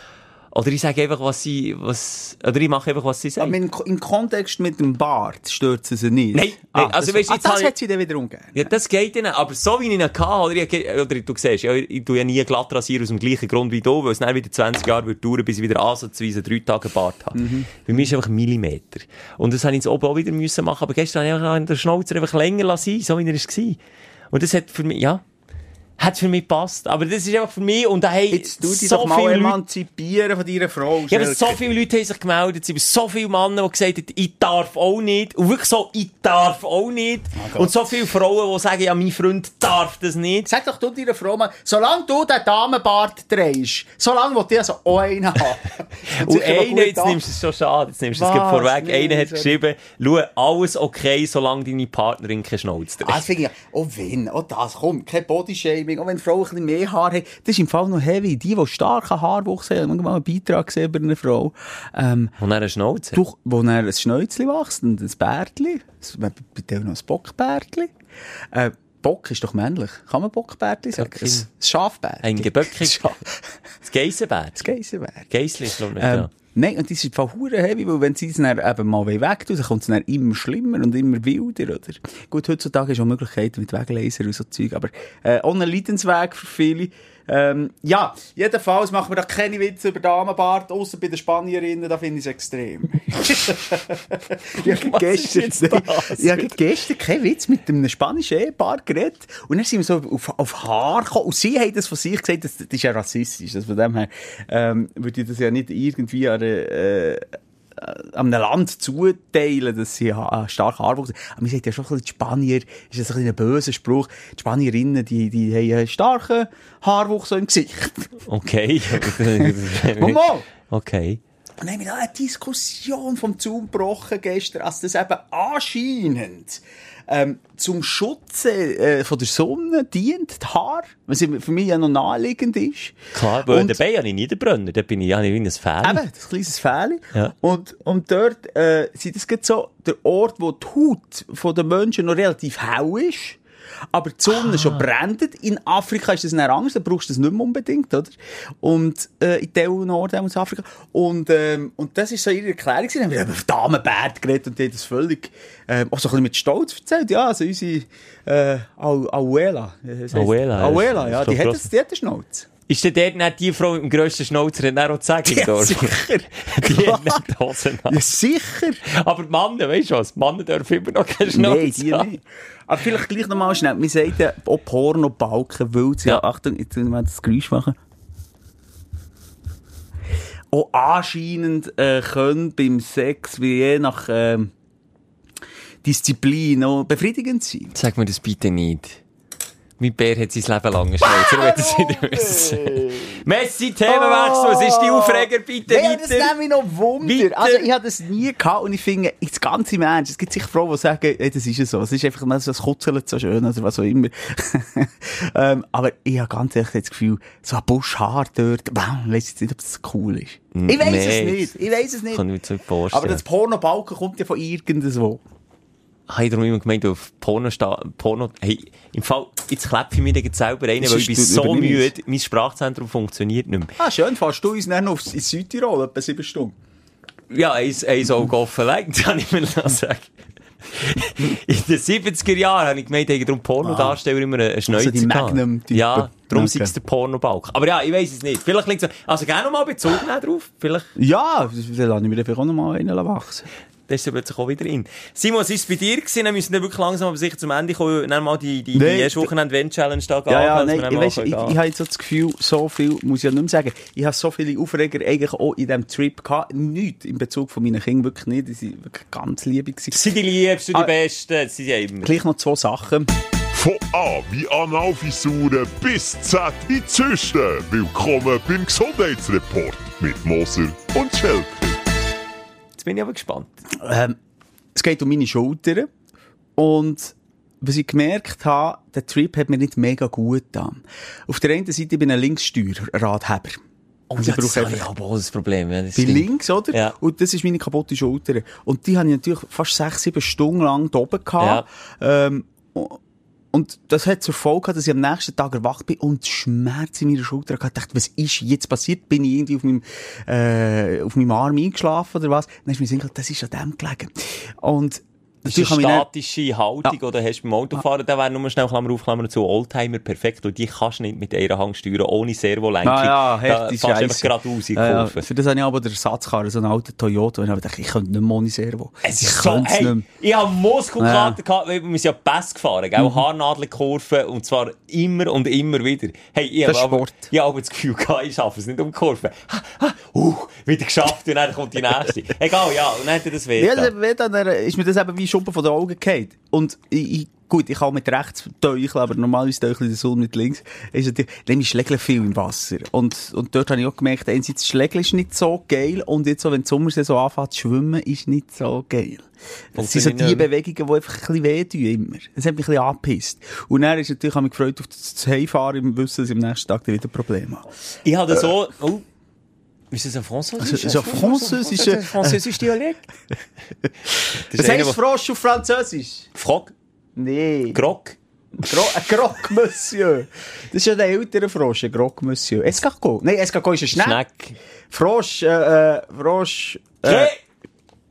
Oder ich sage einfach, was sie, was, oder ich mache einfach, was sie Aber sagen. im, im Kontext mit dem Bart stört sie sie nicht. Nein, ah, nein, also das, weisst du, ah, jetzt das hat sie dann wieder ungern. Ja, das geht ihnen. Aber so wie ich ihn hatte, oder, ich, oder du siehst, ja, ich tue ja nie glatt rasieren aus dem gleichen Grund wie du, weil es dann wieder 20 Jahre wird dauern, bis ich wieder ansatzweise drei Tage Bart habe. Bei mir ist es einfach Millimeter. Und das habe ich jetzt oben auch wieder müssen machen, aber gestern habe ich einfach den Schnauzer einfach länger lassen, so wie er war. Und das hat für mich, ja, hat für mich gepasst. Aber das ist einfach für mich, und da haben Jetzt tu dich so doch mal emanzipieren von deiner Frau. ja, aber so viele Leute haben sich gemeldet, es so viele Männer, die gesagt haben, ich darf auch nicht. Und wirklich so, ich darf auch nicht. und so viele Frauen, die sagen, ja, mein Freund darf das nicht. Sag doch du deiner Frau mal, solange du den Damenbart drehst, solange will ich also auch einen haben. (laughs) Und einer, jetzt nimmst du es schon schade, jetzt nimmst du es vorweg. Nee, einer hat sorry. geschrieben, schau, alles okay, solange deine Partnerin keine Schnauze Ah, trägt. das finde ich, oh wenn, oh das, komm, kein Bodyshaming, auch wenn Frauen ein bisschen mehr Haar haben, das ist im Fall noch heavy. Die, die starken Haarwuchs haben, ich mal einen Beitrag gesehen über eine Frau, ähm, Und er eine Schnauze. durch, wo dann ein Schnäuzchen wächst und ein das- bei dir noch ein Bockbärtli. Äh, Bock ist doch männlich. Kann man Bockbärtli sagen? Ein Schafbärtli. Ein Geböckig. (laughs) Schaf- Das Geissenbär. Das Geissenbärtli. Geissli ist, glaube ich, Ähm, ja. Nein, und im Fall hure heavy, weil wenn sie es dann eben mal weg tun, dann kommt es dann immer schlimmer und immer wilder, oder? Gut, heutzutage ist auch Möglichkeiten mit Weglaser und so Zeug, aber äh, ein Leidensweg für viele. Ähm, ja, jedenfalls machen wir da keine Witze über Damenbart, außer bei den Spanierinnen, da finde (laughs) (laughs) ich es extrem. ich habe gestern, ich habe gestern keinen Witz mit einem spanischen Ehepaar geredet. Und dann sind wir so auf, auf Haar gekommen. Und sie haben das von sich gesagt, das, das ist ja rassistisch, das von dem her ähm, würde ich das ja nicht irgendwie an äh, an einem Land zuteilen, dass sie ha- stark Haarwuchs haben. Aber man sagt ja schon, die Spanier, ist das ein, ein böser Spruch, die Spanierinnen, die, die haben einen starken Haarwuchs so im Gesicht. Okay. (laughs) Mama! okay. Und dann haben wir da eine Diskussion vom Zaun gebrochen gestern, als das eben anscheinend ähm, zum Schutz äh, von der Sonne dient, die Haar, was für mich ja noch naheliegend ist. Klar, weil Und- dabei habe ich Niederbrenner, da bin ich ja nicht wie ein Fan. Eben, das kleines Fähli. Ja. Und, und dort äh, sind das so der Ort, wo die Haut von den Menschen noch relativ hell ist. Aber die Sonne schon brennt. In Afrika ist das nicht anders, da brauchst du das nicht mehr unbedingt, oder? Und, äh, in Teilen Norden aus Afrika. Und, ähm, und das ist so ihre Erklärung. Dann haben wir über Damenbärte geredet und die haben das völlig, ähm, auch so ein bisschen mit Stolz erzählt. Ja, also unsere, äh, Abuela. Abuela, ja. Abuela, ja, die hat, das, die hat eine Schnauze. Ist denn dort nicht die Frau mit dem grössten Schnauzer, (laughs) die auch sagen Ja, darf? sicher. Die Klar. hat nicht Hosen an. Ja, sicher. Aber die Männer, weißt du was? Die Männer dürfen immer noch keine Nein, Schnauze die haben. nicht. Aber vielleicht gleich nochmal schnell. Wir sagen ja auch Porno-Balken, weil sie, ja. Achtung, jetzt müssen wir das Geräusch machen. Auch anscheinend äh, können beim Sex, wie je nach ähm, Disziplin, auch befriedigend sein. Sag mir das bitte nicht. Mein Bär hat sein Leben lang Schnauzer, er wird es nicht wissen. Messi, Themenwechsel, was ist die Aufreger bitte das weiter? nimmt mich noch Wunder. Weiter. Also, ich habe das nie gehabt und ich finde, jetzt ganz im Ernst, es gibt sicher Frauen, die sagen, hey, das ist ja so, es ist einfach mal so, es kutzelt so schön oder was auch immer. (laughs) ähm, aber ich habe ganz ehrlich das Gefühl, so ein Buschhaar dort, wow, ich weiss jetzt nicht, ob das cool ist. Ich weiss Nee, es nicht, ich weiss es nicht. Kann ich mir nicht vorstellen. Aber das Pornobalken kommt ja von irgendwo. Habe ich darum immer gemeint, auf Porno, sta- Porno, hey, im Fall, jetzt klepfe ich mir den selber rein, weil ich bin so müde, mein Sprachzentrum funktioniert nicht mehr. Ah, schön, fährst du uns dann noch ins Südtirol, etwa sieben Stunden. Ja, eins, eins Auge offen legt, kann ich mir noch sagen. In den 70er Jahren habe ich gemeint, haben darum Pornodarsteller immer eine Schnäuze Also die gehabt. Magnum-Typen. Ja, darum Okay. sei es der Pornobalk. Aber ja, ich weiss es nicht. Vielleicht liegt es, also gerne noch mal Bezug drauf. Vielleicht, Ja, dann lasse ich mir vielleicht auch noch mal einen wachsen. Das ist ja plötzlich auch wieder in. Simon, was ist bei dir gewesen? Wir müssen dann wirklich langsam aber sicher zum Ende kommen. Dann mal die, die, die erste Wochenende-Event-Challenge da Ja, ja, wir nein, dann ich, weiss, ich, gehen. ich habe jetzt so das Gefühl, so viel muss ich ja nicht mehr sagen. Ich habe so viele Aufreger eigentlich auch in diesem Trip gehabt. Nichts in Bezug von meinen Kindern, wirklich nicht. Die sind wirklich ganz liebig gewesen. sind die Liebsten, die Ah. Besten, das sind ja immer. Gleich noch zwei Sachen. Von A wie Analfisuren bis Z in Zysten. Willkommen beim Gesundheitsreport mit Moser und Schelker. Jetzt bin ich aber gespannt. Ähm, es geht um meine Schultern. Und was ich gemerkt habe, der Trip hat mir nicht mega gut getan. Auf der einen Seite bin ich ein Linkssteuerradheber. Oh, Also ja, ich das brauche ich aber auch das Problem. Ja, das Bin stimmt. links, oder? Ja. Und das ist meine kaputte Schulter. Und die habe ich natürlich fast sechs, sieben Stunden lang da oben gehabt. Ähm, und das hat zur Folge gehabt, dass ich am nächsten Tag erwacht bin und Schmerz in meiner Schulter hatte. Ich dachte, was ist jetzt passiert? Bin ich irgendwie auf meinem, äh, auf meinem Arm eingeschlafen oder was? Dann ist mir gekommen, das ist an dem gelegen. Und Ist Natürlich eine ich statische Haltung oder hast du beim Autofahren, da wäre nur schnell Klammer auf, Klammer zu Oldtimer perfekt, weil die kannst du nicht mit einer Hand steuern, ohne Servolenkung. Ah, ja, da fährst du einfach geradeaus in die Ja, ja. Kurve. Für das habe ich aber den Ersatzkarre, so einen alten Toyota, und ich habe gedacht, ich könnte nicht mehr ohne Servo. Es ich ist so, könnte es hey, ich habe Muskelkater gehabt, weil wir sind ja Pass gefahren, gell? Mhm. Haarnadelkurven, und zwar immer und immer wieder. Hey, ich Das habe ist aber, ich habe aber das Gefühl gehabt, ich schaffe es nicht um die Kurve. Ha, ha, uh, wieder geschafft, und dann kommt die nächste. Egal, ja, und dann hat er das weh. Ja, dann, äh, ist mir das eben wie Schuppen von den Augen gefallen. Und ich, gut, ich kann mit rechts teucheln, aber normalerweise teuchle ich den Sonne mit links. Ist natürlich, ist Schlägle viel im Wasser. Und, und dort habe ich auch gemerkt, einerseits Schlägle ist nicht so geil und jetzt so, wenn die Sommersaison anfängt zu schwimmen, ist nicht so geil. Das sind so die. Bewegungen, die einfach ein bisschen wehtun immer. Das hat mich ein bisschen angepisst. Und dann ist natürlich, habe ich mich gefreut auf das Heimfahren im Wissen, dass ich am nächsten Tag wieder Probleme habe. Ich habe das so, oh, ist das ein Französisch? Also, so französisch, äh, französisch Dialekt? (laughs) Das heisst Frosch auf Französisch? Frog, Nee. Grog. Gro ein (laughs) Grog Monsieur. Das ist ja der ältere Frosch, ein Grog Monsieur. Escargot. Nein, Escargot ist ein Schneck. Schneck. Frosch, äh, äh, Frosch, äh,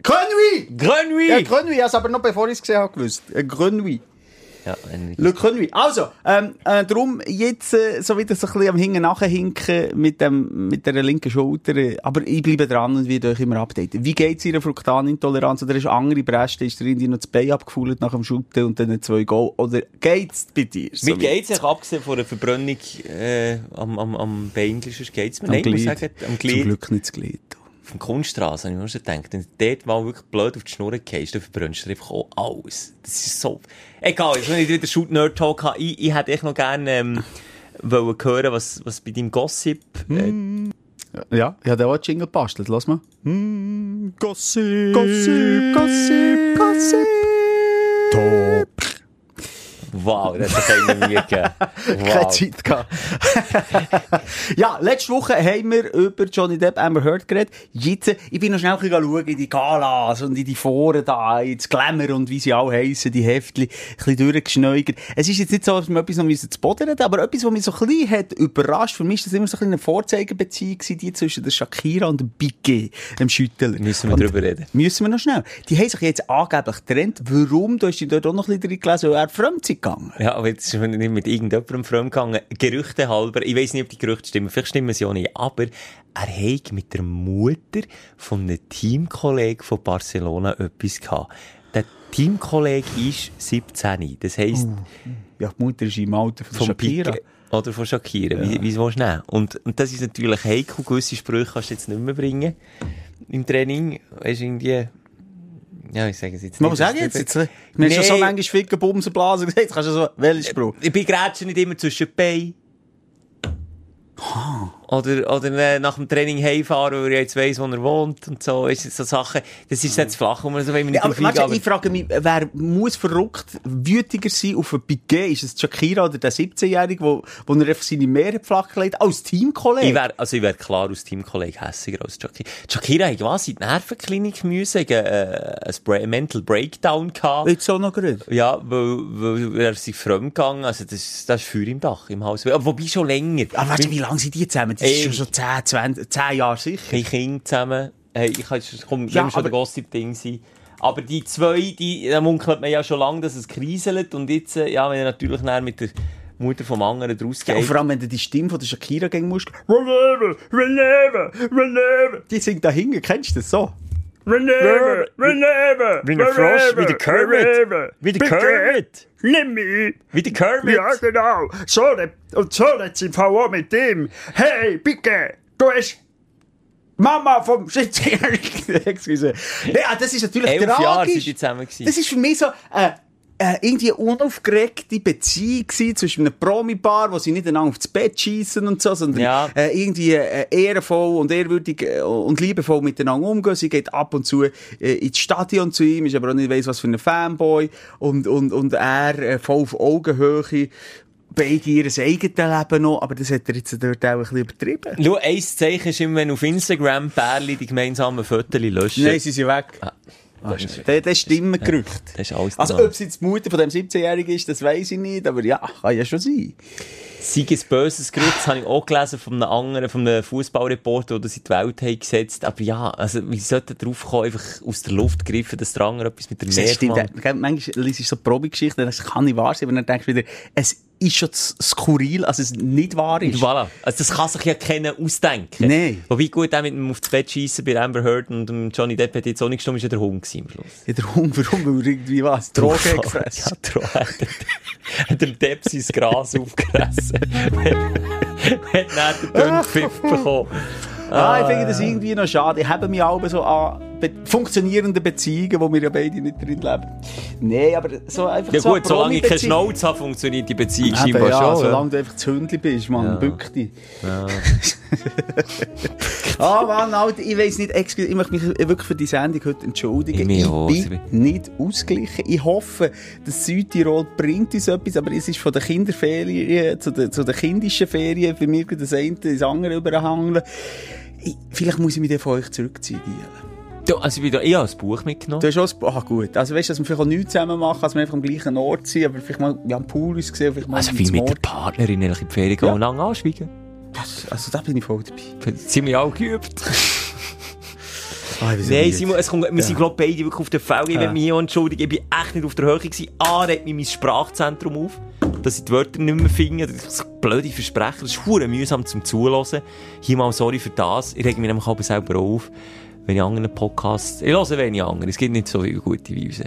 Grenouille! Grenouille! Ja, Grenouille, ich habe aber noch bevor ich es gesehen habe gewusst. Ein Grenouille. Ja, Le Grenouille. Also, ähm, äh, darum jetzt äh, so wieder so ein bisschen am Hinten nachhinken mit, dem, mit der linken Schulter. Aber ich bleibe dran und werde euch immer updaten. Wie geht's Ihrer Fruktanintoleranz? Oder ist andere Bräste, ist der irgendwie noch das Bein abgefühlt nach dem Shooten und dann zwei Goal? Oder geht's bei dir? Mir geht's eigentlich abgesehen von einer Verbrennung äh, am, am, am Bein, geht's mir muss Glied. sagen, am Zum Glied Glück nicht das Glied. Vom Kunststraße, habe ich mir schon gedacht. Wenn du dort mal wirklich blöd auf die Schnur gehst, dann verbrennst du einfach auch alles. Das ist so... Egal, jetzt wenn ich wieder Shoot-Nerd-Talk habe, ich, ich hätte echt noch gerne ähm, wollen hören, was, was bei deinem Gossip... Äh, Ja, ich habe auch einen Jingle gebastelt. Lass mal. Gossip. Gossip, Gossip, Gossip. Top. Wow, das hat keiner nie gegeben. Keine Wow. Zeit gehabt. ja, letzte Woche haben wir über Johnny Depp Amber Heard geredet. Jetzt, ich bin noch schnell schauen in die Galas und in die Foren da, ins Glamour und wie sie alle heissen, die Heftchen, ein bisschen durchgeschneugert. Es ist jetzt nicht so, dass wir etwas noch zu Boden reden, aber etwas, was mich so ein bisschen hat überrascht, für mich ist das immer so ein eine Vorzeigebeziehung die zwischen der Shakira und dem Biggie, dem Schüttler. Müssen wir Und drüber reden. Müssen wir noch schnell. Die haben sich jetzt angeblich getrennt. Warum? Du hast dich dort auch noch ein bisschen drin gelesen, weil er fremd gegangen. Ja, aber jetzt ist man nicht mit irgendjemandem fremd gegangen. Gerüchte halber, ich weiss nicht, ob die Gerüchte stimmen, vielleicht stimmen sie auch nicht, aber er hat mit der Mutter von einem Teamkollegen von Barcelona etwas gehabt. Der Teamkollege ist 17, das heisst, Ja, die Mutter ist im Alter von vom Shakira. Pique oder von Shakira. Wie, wie willst du nehmen? Und, und das ist natürlich heikel, gewisse Sprüche kannst du jetzt nicht mehr bringen im Training. Ist irgendwie, ja, ich sage es jetzt Man nicht. muss sagen, jetzt, jetzt, wir haben schon so manchmal Ficken, Bumsen, Blasen gesagt, jetzt kannst du so, welchen Spruch? Ich bin gerade nicht immer zwischen die Beine. Oder, oder äh, nach dem Training heimfahren, weil er jetzt weiss, wo er wohnt und so. Ist so Sachen, das ist jetzt flach, wo man so, nicht Ja, aber, weißt, du, ich frage mich, wer muss verrückt wütiger sein auf ein Piquet? Ist es Shakira oder der 17-Jährige, wo, wo er einfach seine Meere flach gelegt als Teamkollege? Ich wär, also ich wär klar als Teamkollege hässiger als Shakira. Shakira hat was in die Nervenklinik müssen, äh, ein Bra Mental Breakdown gehabt. Jetzt auch noch gerade. Ja, weil, weil er sich fremd gegangen, also das, das ist für im Dach im Haus. Aber Wobei schon länger. Aber weißt du, wie lange sind die zusammen? Das ist schon so 10, 20, 10 Jahre sicher. Keine Kinder zusammen. Hey, ich kann komm, Ja, ja, schon aber- der Gossip-Ding sein. Aber die zwei, die, da munkelt man ja schon lange, dass es kriselt. Und jetzt, äh, ja, wenn er natürlich dann mit der Mutter vom anderen draus Ja, geht. vor allem, wenn du die Stimme von der Shakira gegen musst. Whenever, whenever, whenever. Die singt da hinten, kennst du das so? Whenever, whenever, Wie der Frosch, wie der Kermit. Wie der Kermit. Nimm mich. Wie der Kermit. Ja, genau. So, und so jetzt im VO mit dem. Hey, Picke, du hast Mama vom 17-Jährigen. (laughs) Excuse. Ja, das ist natürlich Elf Jahre tragisch. sind die zusammen gewesen. Das ist für mich so äh, äh, irgendwie unaufgeregte Beziehung gewesen zwischen einem Promi-Paar, wo sie nicht einander aufs Bett schießen und so, sondern Ja. äh, irgendwie äh, ehrenvoll und ehrwürdig äh, und liebevoll miteinander umgehen. Sie geht ab und zu äh, ins Stadion zu ihm, ist aber auch nicht weiss, was für ein Fanboy und, und, und er äh, voll auf Augenhöhe. Beide ihr eigenes Leben noch, aber das hat er jetzt dort auch ein bisschen übertrieben. Schau, ein Zeichen ist immer, wenn auf Instagram Pärli die gemeinsamen Fotos löschen. Nein, sie sind weg. Das, das, das stimmt Gerücht. Das ist alles Also, ob es jetzt die Mutter von dem 17-Jährigen ist, das weiß ich nicht, aber ja, kann ja schon sein. Sei es böses Gerücht, das habe ich auch gelesen von einem anderen, von einem Fußballreporter, der das in die Welt hat gesetzt. Aber ja, also, wie sollte drauf kommen, einfach aus der Luft gegriffen, dass der andere etwas mit der Das stimmt. Meermann... Gell, Manchmal liest du so Probegeschichten, das kann nicht wahr sein, aber dann denkst du wieder, es ist schon zu skurril, als es nicht wahr ist. Voilà. Also, das kann sich ja keiner ausdenken. Nein. Wobei, gut, der mit dem auf das Bett schießen bei Amber Heard und dem Johnny Depp hat jetzt auch nicht gestimmt, ist ja der Hund gewesen am Schluss. Ja, der Hund, warum? Weil irgendwie was? Drogen hat Ja, gefressen. Drogen. (laughs) Hat dem Depp sein Gras aufgefressen. (laughs) hat dann den Dünnpfiff bekommen. Ah, ich finde das irgendwie noch schade. Ich habe mich auch so an be funktionierende Beziehungen, wo wir ja beide nicht drin leben. Nein, aber so einfach Ja so gut, solange ich keine Schnauze habe, funktioniert die Beziehung Eben, scheinbar ja, schon. solange du einfach das Hündchen bist, Mann, Ja. bück dich. (laughs) Ah, Mann, Alter, ich weiss nicht, ich möchte mich wirklich für die Sendung heute entschuldigen. Ich auch, bin nicht ausgeglichen. Ich hoffe, dass Südtirol bringt uns etwas, aber es ist von den Kinderferien zu den, zu den kindischen Ferien für mich das eine ins andere überhangeln. Ich, vielleicht muss ich mich dann von euch zurückziehen. Du, also ich, bin ich habe ein Buch mitgenommen. Du hast auch, ein- ah, gut. Also weißt du, dass wir vielleicht auch nichts zusammen machen, dass wir einfach am gleichen Ort sind, aber vielleicht mal, ja, am Pool uns gesehen, vielleicht mal Also wie mit der Mord. Partnerin in die Ferien gehen Ja. und lang anschweigen. Das, also da bin ich voll dabei. Sind wir auch geübt. Ich weiß Nein. Simon, es kommt, wir sind glaub beide wirklich auf der Fälle. Ich Ja. will mich entschuldigen. Ich bin echt nicht auf der Höhe gewesen. A, regt mich mein Sprachzentrum auf, dass ich die Wörter nicht mehr finde. Das ist blöde Versprechen. Das ist mühsam zum Zuhören. Hier mal sorry für das. Ich rege mich nämlich aber selber auf. Wenn ich anderen Podcasts, ich höre wenig andere. Es gibt nicht so viele gute uns.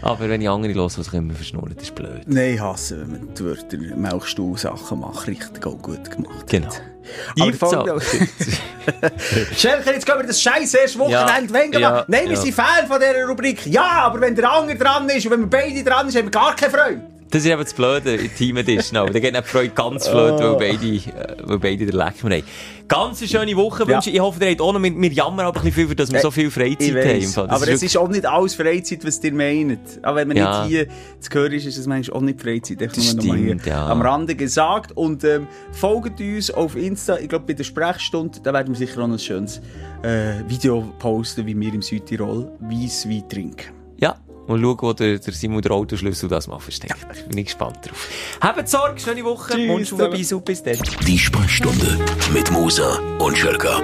Aber wenn ich andere höre, was ich immer verschnurren, das ist blöd. Nein, ich hasse, wenn man die Wörter Melkstuhl-Sachen macht, richtig auch gut gemacht. Genau. Aber Gibt's folgende- auch. (laughs) Schelker, jetzt gehen wir das scheiß erste Wochenende Ja, ja, machen. Nein, wir ja. sind Fan von dieser Rubrik. Ja, aber wenn der andere dran ist und wenn wir beide dran sind, haben wir gar keine Freude. Das ist eben das Blöde im Team Edition. Aber da geht die Freude ganz flöten, weil beide, äh, weil beide den Leckmann haben. Ganz eine schöne Woche Ja. wünsche ich. Ich hoffe, ihr habt auch noch, wir, wir jammern aber ein bisschen viel, dass wir so viel Freizeit Ich haben. Das aber es wirklich- ist auch nicht alles Freizeit, was ihr meint. Aber wenn man Ja. nicht hier zu hören ist, ist es manchmal auch nicht Freizeit. Einfach Das nur stimmt, ja. am Rande gesagt. Und ähm, folgt uns auf Insta. Ich glaube, bei der Sprechstunde, da werden wir sicher auch noch ein schönes äh, Video posten, wie wir im Südtirol Weisswein trinken. Ja. Und schauen, wo der, der Simon der Autoschlüssel das mal versteckt. (laughs) Bin ich gespannt drauf. Habt Sorge, schöne Woche. Tschüss Mund auf zusammen. Beiss und bis dann. Die Sprechstunde mit Musa und Schelka.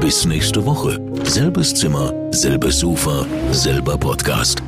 Bis nächste Woche. Selbes Zimmer, selbes Sofa, selber Podcast.